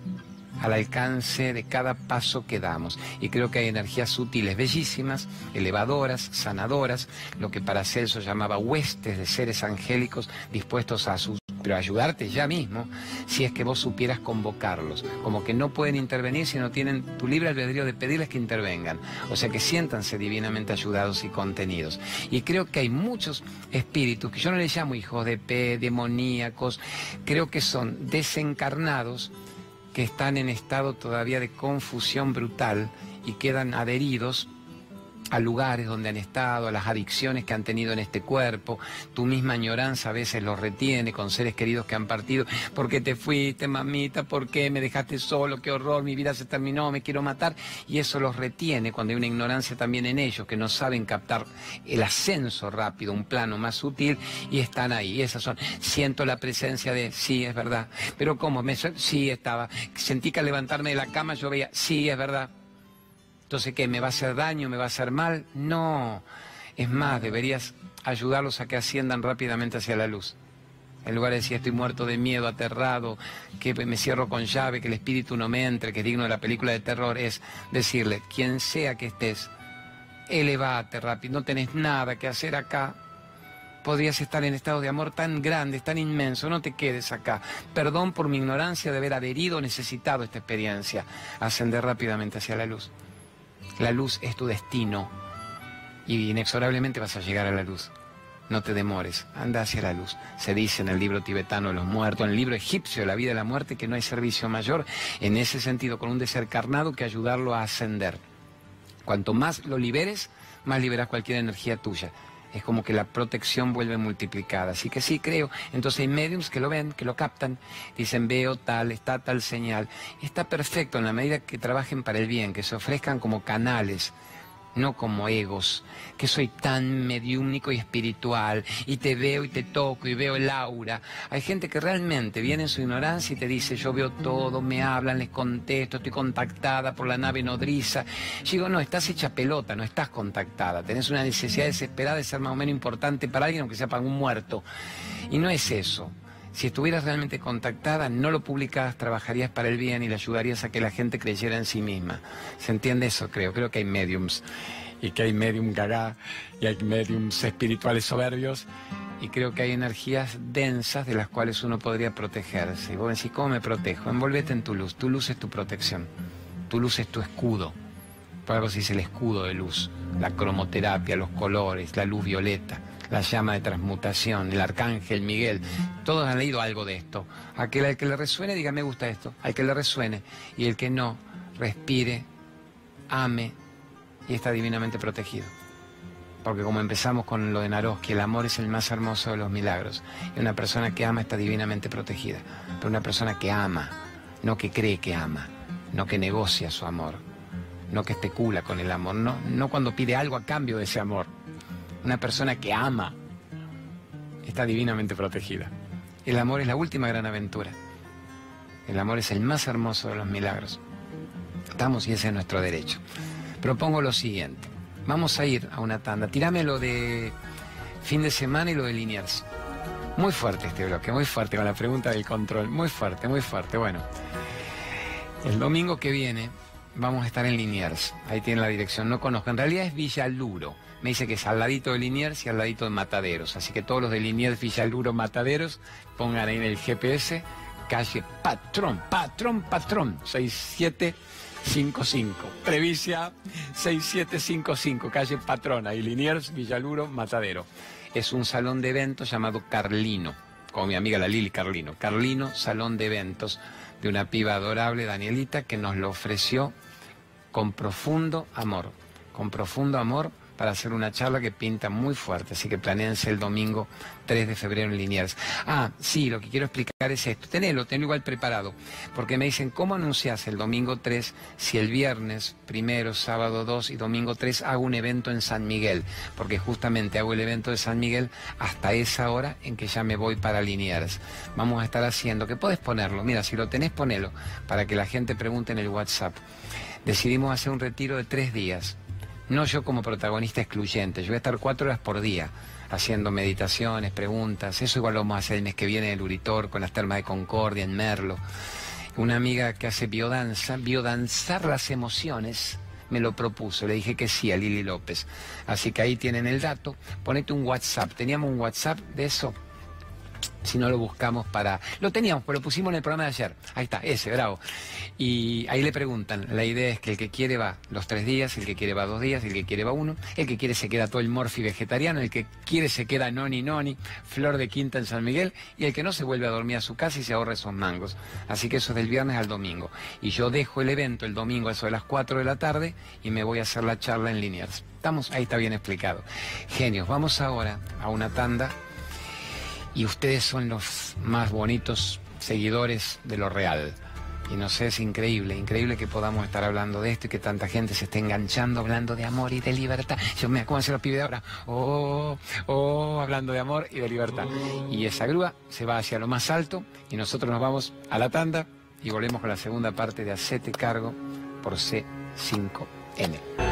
al alcance de cada paso que damos. Y creo que hay energías sutiles, bellísimas, elevadoras, sanadoras, lo que para Celso llamaba huestes de seres angélicos dispuestos a sus pero ayudarte ya mismo si es que vos supieras convocarlos, como que no pueden intervenir si no tienen tu libre albedrío de pedirles que intervengan, o sea que siéntanse divinamente ayudados y contenidos. Y creo que hay muchos espíritus que yo no les llamo hijos de pe, demoníacos, creo que son desencarnados que están en estado todavía de confusión brutal y quedan adheridos a lugares donde han estado, a las adicciones que han tenido en este cuerpo. Tu misma añoranza a veces los retiene con seres queridos que han partido. ¿Por qué te fuiste, mamita? ¿Por qué me dejaste solo? ¡Qué horror! Mi vida se terminó, me quiero matar. Y eso los retiene cuando hay una ignorancia también en ellos, que no saben captar el ascenso rápido, un plano más sutil, y están ahí. Esas son. Siento la presencia de, sí, es verdad. Pero ¿cómo? Me, sí, estaba. Sentí que al levantarme de la cama yo veía, sí, es verdad entonces, ¿qué? ¿Me va a hacer daño? ¿Me va a hacer mal? No. Es más, deberías ayudarlos a que asciendan rápidamente hacia la luz. En lugar de decir estoy muerto de miedo, aterrado, que me cierro con llave, que el espíritu no me entre, que es digno de la película de terror, es decirle, quien sea que estés, elevate rápido, no tenés nada que hacer acá. Podrías estar en estado de amor tan grande, tan inmenso, no te quedes acá. Perdón por mi ignorancia de haber adherido necesitado esta experiencia. Ascender rápidamente hacia la luz. La luz es tu destino y inexorablemente vas a llegar a la luz no te demores, anda hacia la luz. Se dice en el libro tibetano de los muertos, en el libro egipcio la vida y la muerte, que no hay servicio mayor en ese sentido con un desencarnado que ayudarlo a ascender. Cuanto más lo liberes, más liberas cualquier energía tuya. Es como que la protección vuelve multiplicada. Así que sí, creo. Entonces hay mediums que lo ven, que lo captan, dicen veo tal, está tal señal. Está perfecto en la medida que trabajen para el bien, que se ofrezcan como canales no como egos, que soy tan mediúnico y espiritual, y te veo y te toco y veo el aura. Hay gente que realmente viene en su ignorancia y te dice, yo veo todo, me hablan, les contesto, estoy contactada por la nave nodriza. Yo digo, no, estás hecha pelota, no estás contactada, tenés una necesidad desesperada de ser más o menos importante para alguien, aunque sea para un muerto. Y no es eso. Si estuvieras realmente contactada, no lo publicás, trabajarías para el bien y le ayudarías a que la gente creyera en sí misma. ¿Se entiende eso? Creo. Creo que hay mediums y que hay medium gaga y hay mediums espirituales soberbios y creo que hay energías densas de las cuales uno podría protegerse. Y vos decís, ¿cómo me protejo? Envolvete en tu luz. Tu luz es tu protección. Tu luz es tu escudo. Por algo se dice el escudo de luz. La cromoterapia, los colores, la luz violeta la llama de transmutación, el arcángel Miguel, todos han leído algo de esto. Aquel al que le resuene, diga me gusta esto, al que le resuene, y el que no, respire, ame y está divinamente protegido. Porque como empezamos con lo de que el amor es el más hermoso de los milagros. Y una persona que ama está divinamente protegida. Pero una persona que ama, no que cree que ama, no que negocia su amor, no que especula con el amor, no, no cuando pide algo a cambio de ese amor. Una persona que ama está divinamente protegida. El amor es la última gran aventura. El amor es el más hermoso de los milagros. Estamos y ese es nuestro derecho. Propongo lo siguiente. Vamos a ir a una tanda. Tírame lo de fin de semana y lo de Liniers. Muy fuerte este bloque, muy fuerte con la pregunta del control. Muy fuerte, muy fuerte. Bueno, el domingo que viene vamos a estar en Liniers. Ahí tiene la dirección. No conozco. En realidad es Villaluro me dice que es al ladito de Liniers y al ladito de Mataderos. Así que todos los de Liniers, Villaluro, Mataderos, pongan ahí en el GPS, calle Patrón, Patrón, Patrón, 6755. Previsia 6755, calle Patrón, ahí Liniers, Villaluro, Matadero. Es un salón de eventos llamado Carlino, con mi amiga la Lili Carlino. Carlino, salón de eventos de una piba adorable, Danielita, que nos lo ofreció con profundo amor, con profundo amor para hacer una charla que pinta muy fuerte, así que planeense el domingo 3 de febrero en Liniers. Ah, sí, lo que quiero explicar es esto, tenelo, tenlo igual preparado, porque me dicen, ¿cómo anuncias el domingo 3 si el viernes primero, sábado 2 y domingo 3 hago un evento en San Miguel? Porque justamente hago el evento de San Miguel hasta esa hora en que ya me voy para Liniers. Vamos a estar haciendo, que puedes ponerlo, mira, si lo tenés, ponelo, para que la gente pregunte en el WhatsApp. Decidimos hacer un retiro de tres días no yo como protagonista excluyente, yo voy a estar cuatro horas por día haciendo meditaciones, preguntas, eso igual lo vamos a hacer el mes que viene en el Uritor, con las termas de Concordia, en Merlo. Una amiga que hace biodanza, biodanzar las emociones, me lo propuso, le dije que sí a Lili López. Así que ahí tienen el dato, ponete un WhatsApp, teníamos un WhatsApp de eso, si no lo buscamos para... Lo teníamos, pero lo pusimos en el programa de ayer. Ahí está, ese, bravo. Y ahí le preguntan, la idea es que el que quiere va los tres días, el que quiere va dos días, el que quiere va uno, el que quiere se queda todo el morfi vegetariano, el que quiere se queda noni noni, flor de quinta en San Miguel, y el que no se vuelve a dormir a su casa y se ahorra esos mangos. Así que eso es del viernes al domingo. Y yo dejo el evento el domingo a eso de las 4 de la tarde y me voy a hacer la charla en Liniers. Estamos, ahí está bien explicado. Genios, vamos ahora a una tanda y ustedes son los más bonitos seguidores de lo real. Y no sé, es increíble, increíble que podamos estar hablando de esto y que tanta gente se esté enganchando hablando de amor y de libertad. Yo me ¿cómo se los pide ahora? Oh, oh, hablando de amor y de libertad. Y esa grúa se va hacia lo más alto y nosotros nos vamos a la tanda y volvemos con la segunda parte de Hacete Cargo por C5N.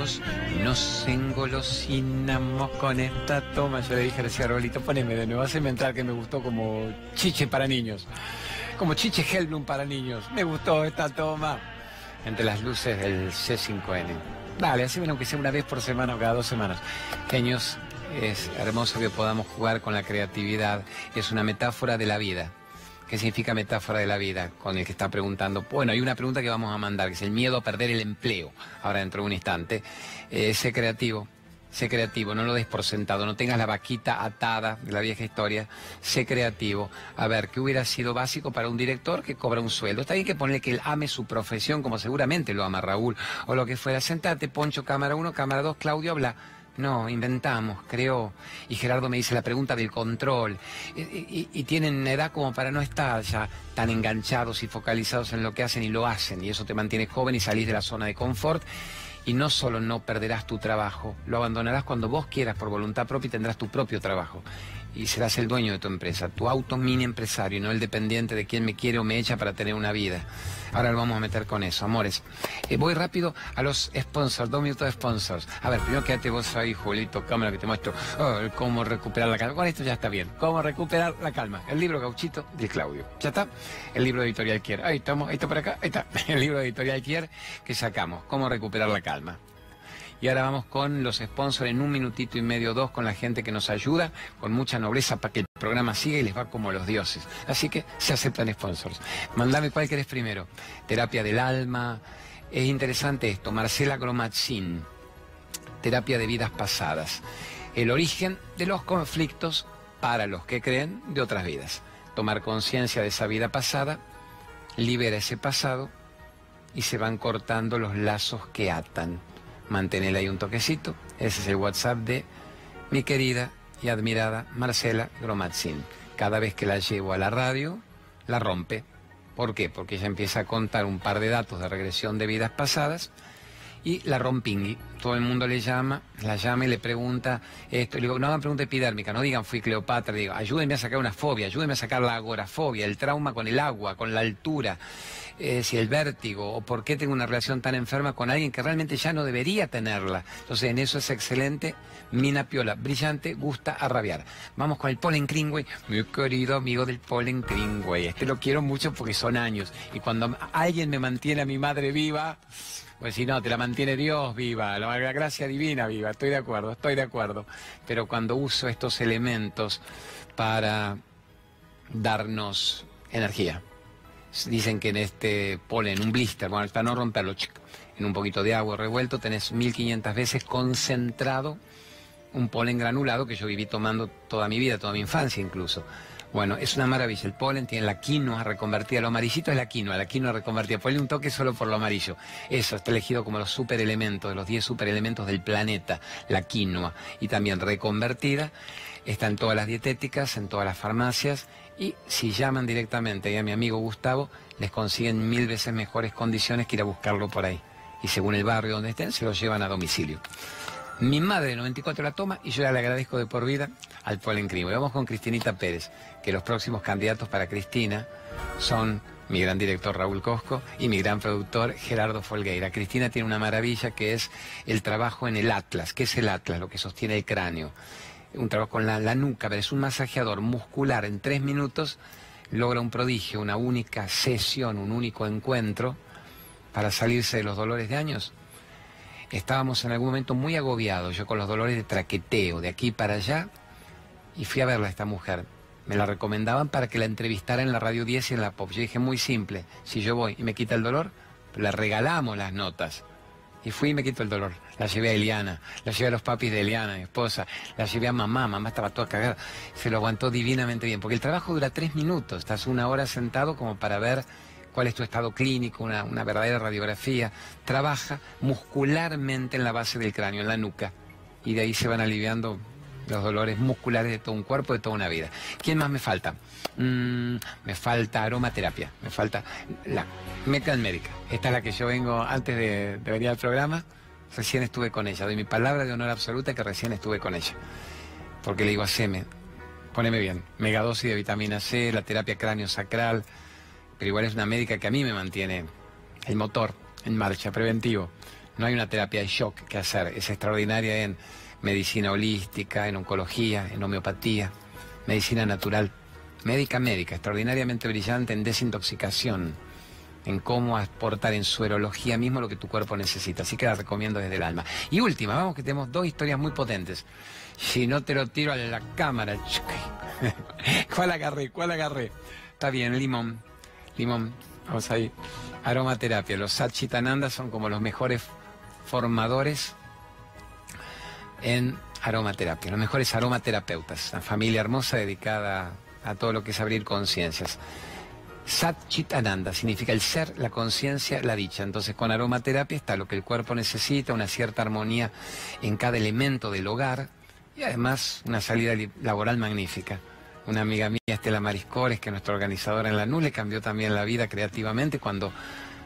Bonitos nos engolosinamos con esta toma. Yo le dije a ese arbolito, poneme de nuevo, haceme entrar que me gustó como chiche para niños. Como chiche Hellblum para niños. Me gustó esta toma. Entre las luces del C5N. Dale, así aunque sea una vez por semana o cada dos semanas. Genios, es hermoso que podamos jugar con la creatividad. Es una metáfora de la vida. ¿Qué significa metáfora de la vida? Con el que está preguntando. Bueno, hay una pregunta que vamos a mandar, que es el miedo a perder el empleo. Ahora dentro de un instante. Eh, sé creativo. Sé creativo, no lo des por sentado, no tengas la vaquita atada de la vieja historia. Sé creativo. A ver, ¿qué hubiera sido básico para un director que cobra un sueldo? Está bien que ponerle que él ame su profesión, como seguramente lo ama Raúl, o lo que fuera. Sentate, Poncho, cámara uno, cámara dos, Claudio, habla. No, inventamos, creó. Y Gerardo me dice la pregunta del control. Y, tienen edad como para no estar ya tan enganchados y focalizados en lo que hacen y lo hacen. Y eso te mantiene joven y salís de la zona de confort. Y no solo no perderás tu trabajo, lo abandonarás cuando vos quieras por voluntad propia y tendrás tu propio trabajo y serás el dueño de tu empresa, tu auto mini empresario y no el dependiente de quien me quiere o me echa para tener una vida. Ahora lo vamos a meter con eso, amores. Eh, voy rápido a los sponsors, dos minutos de sponsors. A ver, primero quédate vos ahí, Julito, cámara que te muestro oh, cómo recuperar la calma. Con esto ya está bien. Cómo recuperar la calma. El libro gauchito de Claudio. ¿Ya está? El libro de Editorial Kier. Ahí estamos, ahí está por acá, ahí está. El libro de Editorial Kier que sacamos. Cómo recuperar la calma. Y ahora vamos con los sponsors en un minutito y medio, dos, con la gente que nos ayuda, con mucha nobleza para que el programa siga y les va como los dioses. Así que se aceptan sponsors. Mandame cuál querés primero. Terapia del alma. Es interesante esto. Marcela Gromatzin. Terapia de vidas pasadas. El origen de los conflictos para los que creen de otras vidas. Tomar conciencia de esa vida pasada, libera ese pasado y se van cortando los lazos que atan mantenerle ahí un toquecito. Ese es el WhatsApp de mi querida y admirada Marcela Gromatzin. Cada vez que la llevo a la radio, la rompe. ¿Por qué? Porque ella empieza a contar un par de datos de regresión de vidas pasadas y la rompingui. Todo el mundo le llama, la llama y le pregunta esto. Le digo, no hagan pregunta epidérmica, no digan fui Cleopatra, digo, ayúdenme a sacar una fobia, ayúdenme a sacar la agorafobia, el trauma con el agua, con la altura, eh, si el vértigo, o por qué tengo una relación tan enferma con alguien que realmente ya no debería tenerla. Entonces, en eso es excelente. Mina Piola, brillante, gusta a rabiar. Vamos con el Polen Kringway, mi querido amigo del Polen Kringway. Este lo quiero mucho porque son años. Y cuando alguien me mantiene a mi madre viva, pues si no, te la mantiene Dios viva, la gracia divina viva, estoy de acuerdo, estoy de acuerdo. Pero cuando uso estos elementos para darnos energía, dicen que en este polen, un blister, bueno, para no romperlo, en un poquito de agua revuelto, tenés 1500 veces concentrado un polen granulado que yo viví tomando toda mi vida, toda mi infancia incluso. Bueno, es una maravilla. El polen tiene la quinoa reconvertida. Lo amarillito es la quinoa, la quinoa reconvertida. Ponle un toque solo por lo amarillo. Eso está elegido como los superelementos, los 10 superelementos del planeta, la quinoa. Y también reconvertida. Está en todas las dietéticas, en todas las farmacias. Y si llaman directamente a mi amigo Gustavo, les consiguen mil veces mejores condiciones que ir a buscarlo por ahí. Y según el barrio donde estén, se lo llevan a domicilio. Mi madre 94 la toma y yo ya le agradezco de por vida al Polen Y Vamos con Cristinita Pérez, que los próximos candidatos para Cristina son mi gran director Raúl Cosco y mi gran productor Gerardo Folgueira. Cristina tiene una maravilla que es el trabajo en el Atlas. ¿Qué es el Atlas? Lo que sostiene el cráneo. Un trabajo con la nuca, pero es un masajeador muscular en tres minutos. Logra un prodigio, una única sesión, un único encuentro para salirse de los dolores de años estábamos en algún momento muy agobiados, yo con los dolores de traqueteo, de aquí para allá, y fui a verla a esta mujer. Me la recomendaban para que la entrevistara en la Radio 10 y en la Pop. Yo dije, muy simple, si yo voy y me quita el dolor, le regalamos las notas. Y fui y me quito el dolor. La llevé a Eliana, la llevé a los papis de Eliana, mi esposa, la llevé a mamá, mamá estaba toda cagada. Se lo aguantó divinamente bien, porque el trabajo dura tres minutos, estás una hora sentado como para ver cuál es tu estado clínico, una, verdadera radiografía. Trabaja muscularmente en la base del cráneo, en la nuca, y de ahí se van aliviando los dolores musculares de todo un cuerpo, de toda una vida. ¿Quién más me falta? Mm, me falta aromaterapia, me falta la Metal Médica. Esta es la que yo vengo antes de, de, venir al programa. Recién estuve con ella. Doy mi palabra de honor absoluta que recién estuve con ella. Porque le digo, haceme, poneme bien, megadosis de vitamina C, la terapia cráneo sacral, pero igual es una médica que a mí me mantiene el motor. en marcha, preventivo. No hay una terapia de shock que hacer, es extraordinaria en medicina holística, en oncología, en homeopatía, medicina natural, médica médica, extraordinariamente brillante en desintoxicación, en cómo aportar en su erología mismo lo que tu cuerpo necesita. Así que la recomiendo desde el alma. Y última, vamos que tenemos dos historias muy potentes. Si no te lo tiro a la cámara, ¿cuál agarré? ¿Cuál agarré? Está bien, limón, limón, vamos ahí. Aromaterapia, los Satchitananda son como los mejores formadores en aromaterapia, los mejores aromaterapeutas, una familia hermosa dedicada a todo lo que es abrir conciencias. Sat Chit Ananda significa el ser, la conciencia, la dicha. Entonces con aromaterapia está lo que el cuerpo necesita, una cierta armonía en cada elemento del hogar y además una salida laboral magnífica. Una amiga mía, Estela Mariscores, que es nuestra organizadora en la NU, le cambió también la vida creativamente cuando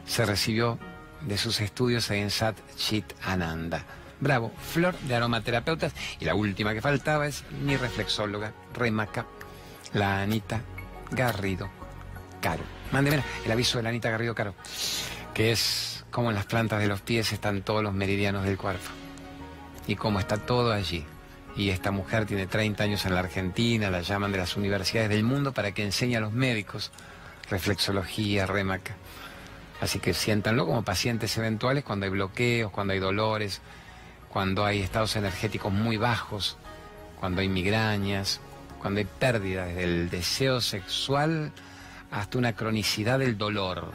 se recibió de sus estudios en Sat Chit Ananda. Bravo, flor de aromaterapeutas. Y la última que faltaba es mi reflexóloga, Remaca, la Anita Garrido Caro. Mándeme el aviso de la Anita Garrido Caro, que es como en las plantas de los pies están todos los meridianos del cuerpo. Y como está todo allí. Y esta mujer tiene 30 años en la Argentina, la llaman de las universidades del mundo para que enseñe a los médicos reflexología, Remaca. Así que siéntanlo como pacientes eventuales cuando hay bloqueos, cuando hay dolores, cuando hay estados energéticos muy bajos, cuando hay migrañas, cuando hay pérdida desde el deseo sexual hasta una cronicidad del dolor.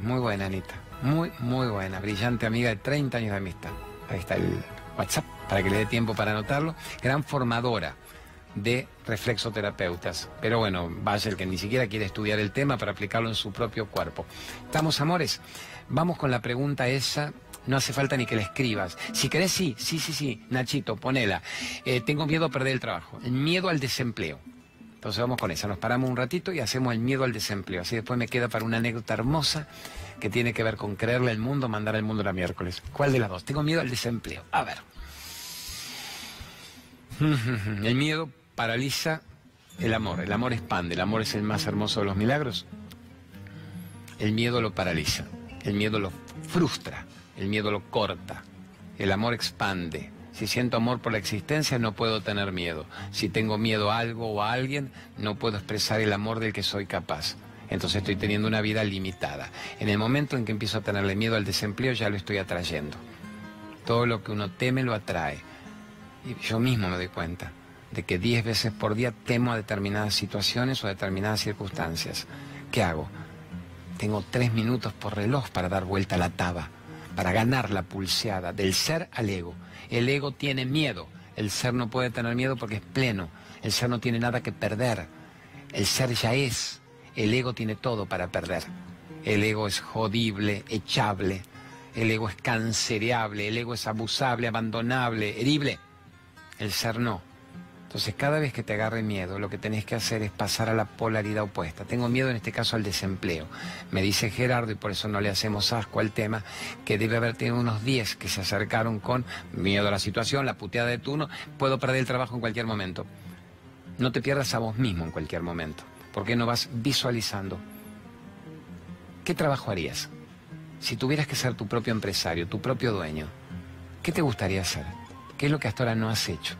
Muy buena, Anita. Muy, muy buena. Brillante amiga de 30 años de amistad. Ahí está el WhatsApp para que le dé tiempo para anotarlo. Gran formadora de reflexoterapeutas. Pero bueno, vaya el que ni siquiera quiere estudiar el tema para aplicarlo en su propio cuerpo. ¿Estamos, amores? Vamos con la pregunta esa no hace falta ni que la escribas. Si querés, sí, sí, sí, sí, Nachito, ponela. Eh, tengo miedo a perder el trabajo, el miedo al desempleo. Entonces vamos con esa, nos paramos un ratito y hacemos el miedo al desempleo. Así después me queda para una anécdota hermosa que tiene que ver con creerle al mundo, mandar al mundo la miércoles. ¿Cuál de las dos? Tengo miedo al desempleo. A ver. El miedo paraliza el amor. El amor expande. El amor es el más hermoso de los milagros. El miedo lo paraliza. El miedo lo frustra. El miedo lo corta, el amor expande. Si siento amor por la existencia, no puedo tener miedo. Si tengo miedo a algo o a alguien, no puedo expresar el amor del que soy capaz. Entonces estoy teniendo una vida limitada. En el momento en que empiezo a tenerle miedo al desempleo, ya lo estoy atrayendo. Todo lo que uno teme lo atrae. Y yo mismo me doy cuenta de que diez veces por día temo a determinadas situaciones o a determinadas circunstancias. ¿Qué hago? Tengo tres minutos por reloj para dar vuelta a la taba para ganar la pulseada del ser al ego. El ego tiene miedo, el ser no puede tener miedo porque es pleno, el ser no tiene nada que perder, el ser ya es, el ego tiene todo para perder. El ego es jodible, echable, el ego es cancereable, el ego es abusable, abandonable, herible. El ser no. Entonces, cada vez que te agarre miedo, lo que tenés que hacer es pasar a la polaridad opuesta. Tengo miedo en este caso al desempleo. Me dice Gerardo, y por eso no le hacemos asco al tema, que debe haber tenido unos 10 que se acercaron con miedo a la situación, la puteada de turno, puedo perder el trabajo en cualquier momento. No te pierdas a vos mismo en cualquier momento, porque no vas visualizando. ¿Qué trabajo harías? Si tuvieras que ser tu propio empresario, tu propio dueño, ¿qué te gustaría hacer? ¿Qué es lo que hasta ahora no has hecho?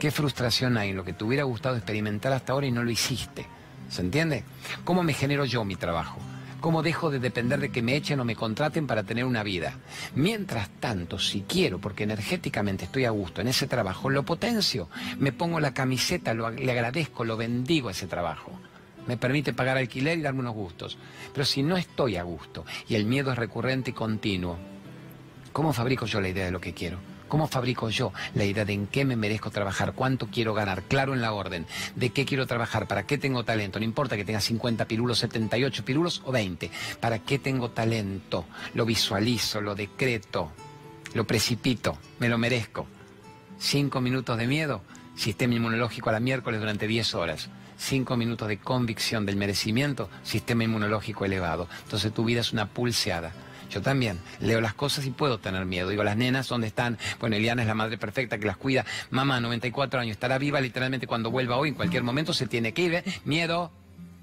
¿Qué frustración hay en lo que te hubiera gustado experimentar hasta ahora y no lo hiciste? ¿Se entiende? ¿Cómo me genero yo mi trabajo? ¿Cómo dejo de depender de que me echen o me contraten para tener una vida? Mientras tanto, si quiero, porque energéticamente estoy a gusto en ese trabajo, lo potencio. Me pongo la camiseta, le agradezco, lo bendigo a ese trabajo. Me permite pagar alquiler y darme unos gustos. Pero si no estoy a gusto y el miedo es recurrente y continuo, ¿cómo fabrico yo la idea de lo que quiero? ¿Cómo fabrico yo la idea de en qué me merezco trabajar? ¿Cuánto quiero ganar? Claro en la orden. ¿De qué quiero trabajar? ¿Para qué tengo talento? No importa que tenga 50 pirulos, 78 pirulos o 20. ¿Para qué tengo talento? Lo visualizo, lo decreto, lo precipito, me lo merezco. Cinco minutos de miedo, sistema inmunológico a la miércoles durante 10 horas cinco minutos de convicción del merecimiento, sistema inmunológico elevado. Entonces tu vida es una pulseada. Yo también leo las cosas y puedo tener miedo. Digo, las nenas, ¿dónde están? Bueno, Eliana es la madre perfecta que las cuida. Mamá, 94 años, estará viva literalmente cuando vuelva hoy, en cualquier momento se tiene que ir. ¿eh? Miedo,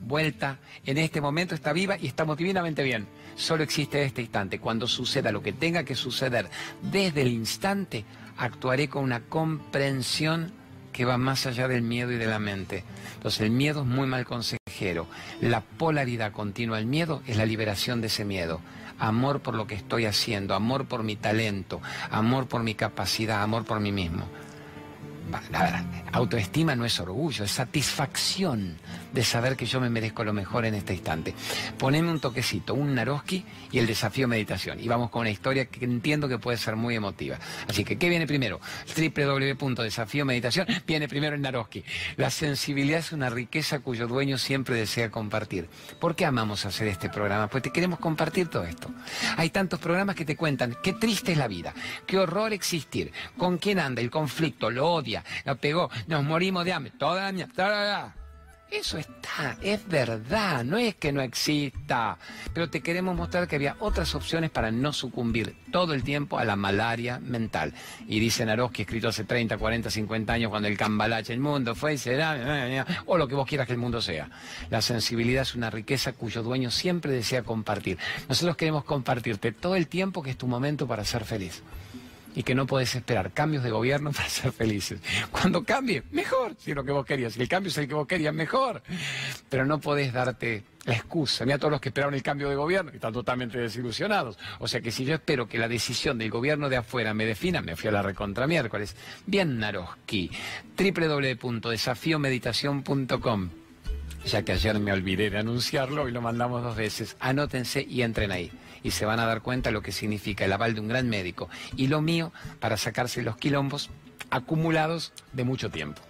vuelta, en este momento está viva y estamos divinamente bien. Solo existe este instante. Cuando suceda lo que tenga que suceder desde el instante, actuaré con una comprensión que va más allá del miedo y de la mente. Entonces el miedo es muy mal consejero. La polaridad continua del miedo es la liberación de ese miedo. Amor por lo que estoy haciendo, amor por mi talento, amor por mi capacidad, amor por mí mismo. Autoestima no es orgullo, es satisfacción de saber que yo me merezco lo mejor en este instante. Poneme un toquecito, un Naroski y el desafío meditación. Y vamos con una historia que entiendo que puede ser muy emotiva. Así que, ¿qué viene primero? www.desafío meditación. Viene primero el Naroski. La sensibilidad es una riqueza cuyo dueño siempre desea compartir. ¿Por qué amamos hacer este programa? Pues te queremos compartir todo esto. Hay tantos programas que te cuentan qué triste es la vida, qué horror existir, con quién anda el conflicto, lo odia, lo pegó, nos morimos de hambre, toda la toda Eso está, es verdad, no es que no exista, pero te queremos mostrar que había otras opciones para no sucumbir todo el tiempo a la malaria mental. Y dice Naroski, escrito hace 30, 40, 50 años, cuando el cambalache, el mundo fue y será, o lo que vos quieras que el mundo sea. La sensibilidad es una riqueza cuyo dueño siempre desea compartir. Nosotros queremos compartirte todo el tiempo que es tu momento para ser feliz y que no podés esperar cambios de gobierno para ser felices. Cuando cambie, mejor, si lo que vos querías. Si el cambio es el que vos querías, mejor. Pero no podés darte la excusa. Mira todos los que esperaron el cambio de gobierno están totalmente desilusionados. O sea que si yo espero que la decisión del gobierno de afuera me defina, me fui a la recontra miércoles. Bien Naroski, www.desafiomeditación.com ya que ayer me olvidé de anunciarlo y lo mandamos dos veces. Anótense y entren ahí. Y se van a dar cuenta lo que significa el aval de un gran médico y lo mío para sacarse los quilombos acumulados de mucho tiempo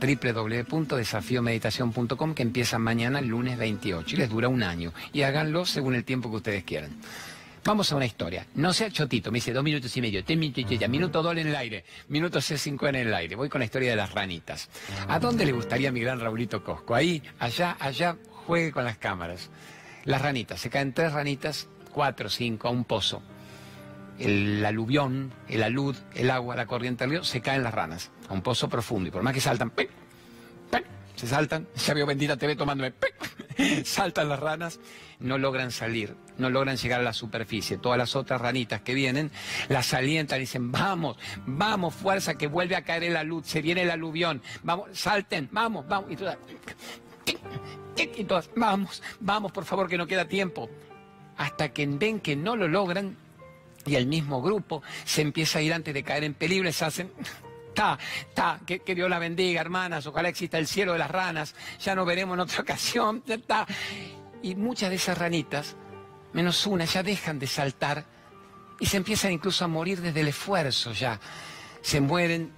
www.desafiomeditación.com que empieza mañana lunes 28 y les dura un año y háganlo según el tiempo que ustedes quieran. Vamos a una historia. No sea chotito, me dice dos minutos y medio, tres minutos y minuto dos en el aire, minuto C5 en el aire. Voy con la historia de las ranitas. ¿A dónde le gustaría mi gran Raulito Cosco? Ahí, allá, allá, juegue con las cámaras. Las ranitas, se caen tres ranitas, cuatro, cinco, a un pozo. El aluvión, el alud, el agua, la corriente del río, se caen las ranas a un pozo profundo. Y por más que saltan, se saltan, ya veo bendita TV tomándome, saltan las ranas, no logran salir, no logran llegar a la superficie. Todas las otras ranitas que vienen las alientan y dicen, vamos, vamos, fuerza, que vuelve a caer la luz, se viene el aluvión, vamos, salten, vamos, vamos. Y todas, y todas, vamos, vamos, por favor, que no queda tiempo. Hasta que ven que no lo logran y el mismo grupo se empieza a ir antes de caer en peligro, se hacen está, está, que, Dios la bendiga, hermanas, ojalá exista el cielo de las ranas, ya nos veremos en otra ocasión, está. Y muchas de esas ranitas, menos una, ya dejan de saltar y se empiezan incluso a morir desde el esfuerzo ya. Se mueren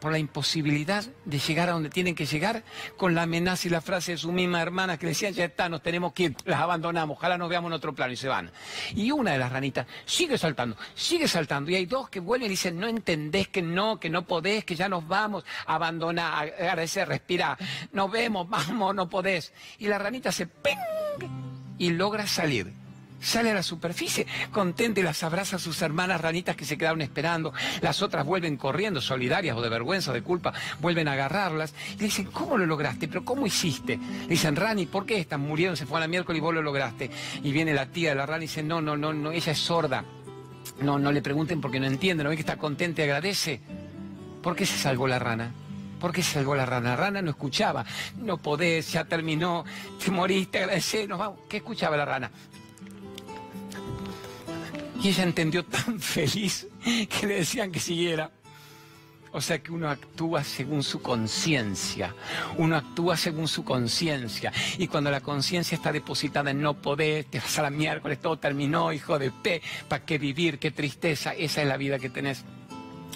por la imposibilidad de llegar a donde tienen que llegar, con la amenaza y la frase de su misma hermana que decían, ya está, nos tenemos que ir, las abandonamos, ojalá nos veamos en otro plano y se van. Y una de las ranitas sigue saltando, sigue saltando, y hay dos que vuelven y dicen, no entendés que no, que no podés, que ya nos vamos, a abandonar, agradecer, respira, nos vemos, vamos, no podés. Y la ranita se ¡ping! y logra salir Sale a la superficie, contenta y las abraza a sus hermanas ranitas que se quedaron esperando. Las otras vuelven corriendo, solidarias o de vergüenza de culpa, vuelven a agarrarlas. Y le dicen, ¿cómo lo lograste? ¿Pero cómo hiciste? Le dicen, Rani, ¿por qué están murieron? Se fue a miércoles y vos lo lograste. Y viene la tía de la Rani y dice, no, no, no, no, ella es sorda. No, no le pregunten porque no entiende, ¿no ve que está contenta y agradece? ¿Por qué se salvó la rana? ¿Por qué se salvó la rana? La rana no escuchaba. No podés, ya terminó, te moriste, agradecé, nos vamos. ¿Qué escuchaba la rana? Y ella entendió tan feliz que le decían que siguiera. O sea que uno actúa según su conciencia, uno actúa según su conciencia. Y cuando la conciencia está depositada en no poder, te vas a la miércoles, todo terminó, hijo de P, ¿para qué vivir? Qué tristeza, esa es la vida que tenés.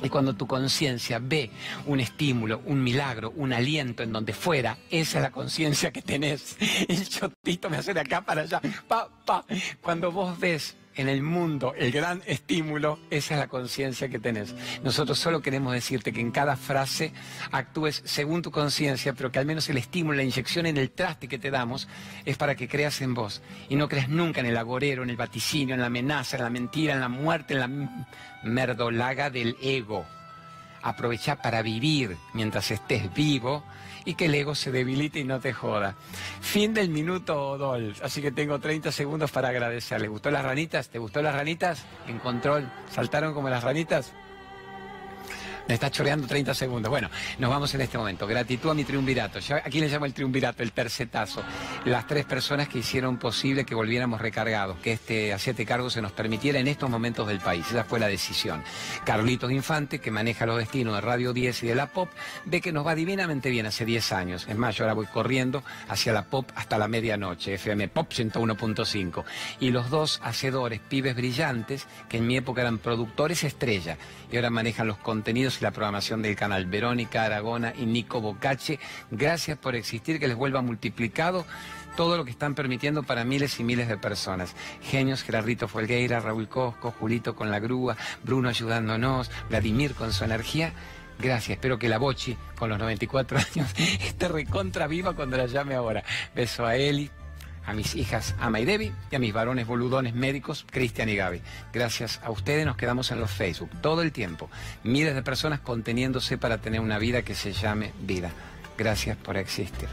Y cuando tu conciencia ve un estímulo, un milagro, un aliento en donde fuera, esa es la conciencia que tenés. El chotito me hace de acá para allá. Pa, pa. Cuando vos ves en el mundo el gran estímulo, esa es la conciencia que tenés. Nosotros solo queremos decirte que en cada frase actúes según tu conciencia, pero que al menos el estímulo, la inyección en el traste que te damos es para que creas en vos y no creas nunca en el agorero, en el vaticinio, en la amenaza, en la mentira, en la muerte, en la merdolaga del ego. Aprovecha para vivir mientras estés vivo y que el ego se debilite y no te joda. Fin del minuto, Dol. Así que tengo 30 segundos para agradecer. ¿Les gustó las ranitas? ¿Te gustó las ranitas? En control. ¿Saltaron como las ranitas? Me está choreando 30 segundos. Bueno, nos vamos en este momento. Gratitud a mi triunvirato. aquí le llamo el triunvirato, el tercetazo. Las tres personas que hicieron posible que volviéramos recargados, que este siete cargo se nos permitiera en estos momentos del país. Esa fue la decisión. Carlitos Infante, que maneja los destinos de Radio 10 y de la Pop, ve que nos va divinamente bien hace 10 años. Es más, yo ahora voy corriendo hacia la Pop hasta la medianoche, FM Pop 101.5. Y los dos hacedores, pibes brillantes, que en mi época eran productores estrella y ahora manejan los contenidos y la programación del canal. Verónica Aragona y Nico Bocache, gracias por existir, que les vuelva multiplicado todo lo que están permitiendo para miles y miles de personas. Genios, Gerardito Folgueira, Raúl Cosco, Julito con la grúa, Bruno ayudándonos, Vladimir con su energía. Gracias, espero que la Bochi, con los 94 años, esté recontra viva cuando la llame ahora. Beso a Eli, a mis hijas Ama y Debbie y a mis varones boludones médicos Cristian y Gaby. Gracias a ustedes nos quedamos en los Facebook todo el tiempo. Miles de personas conteniéndose para tener una vida que se llame vida. Gracias por existir.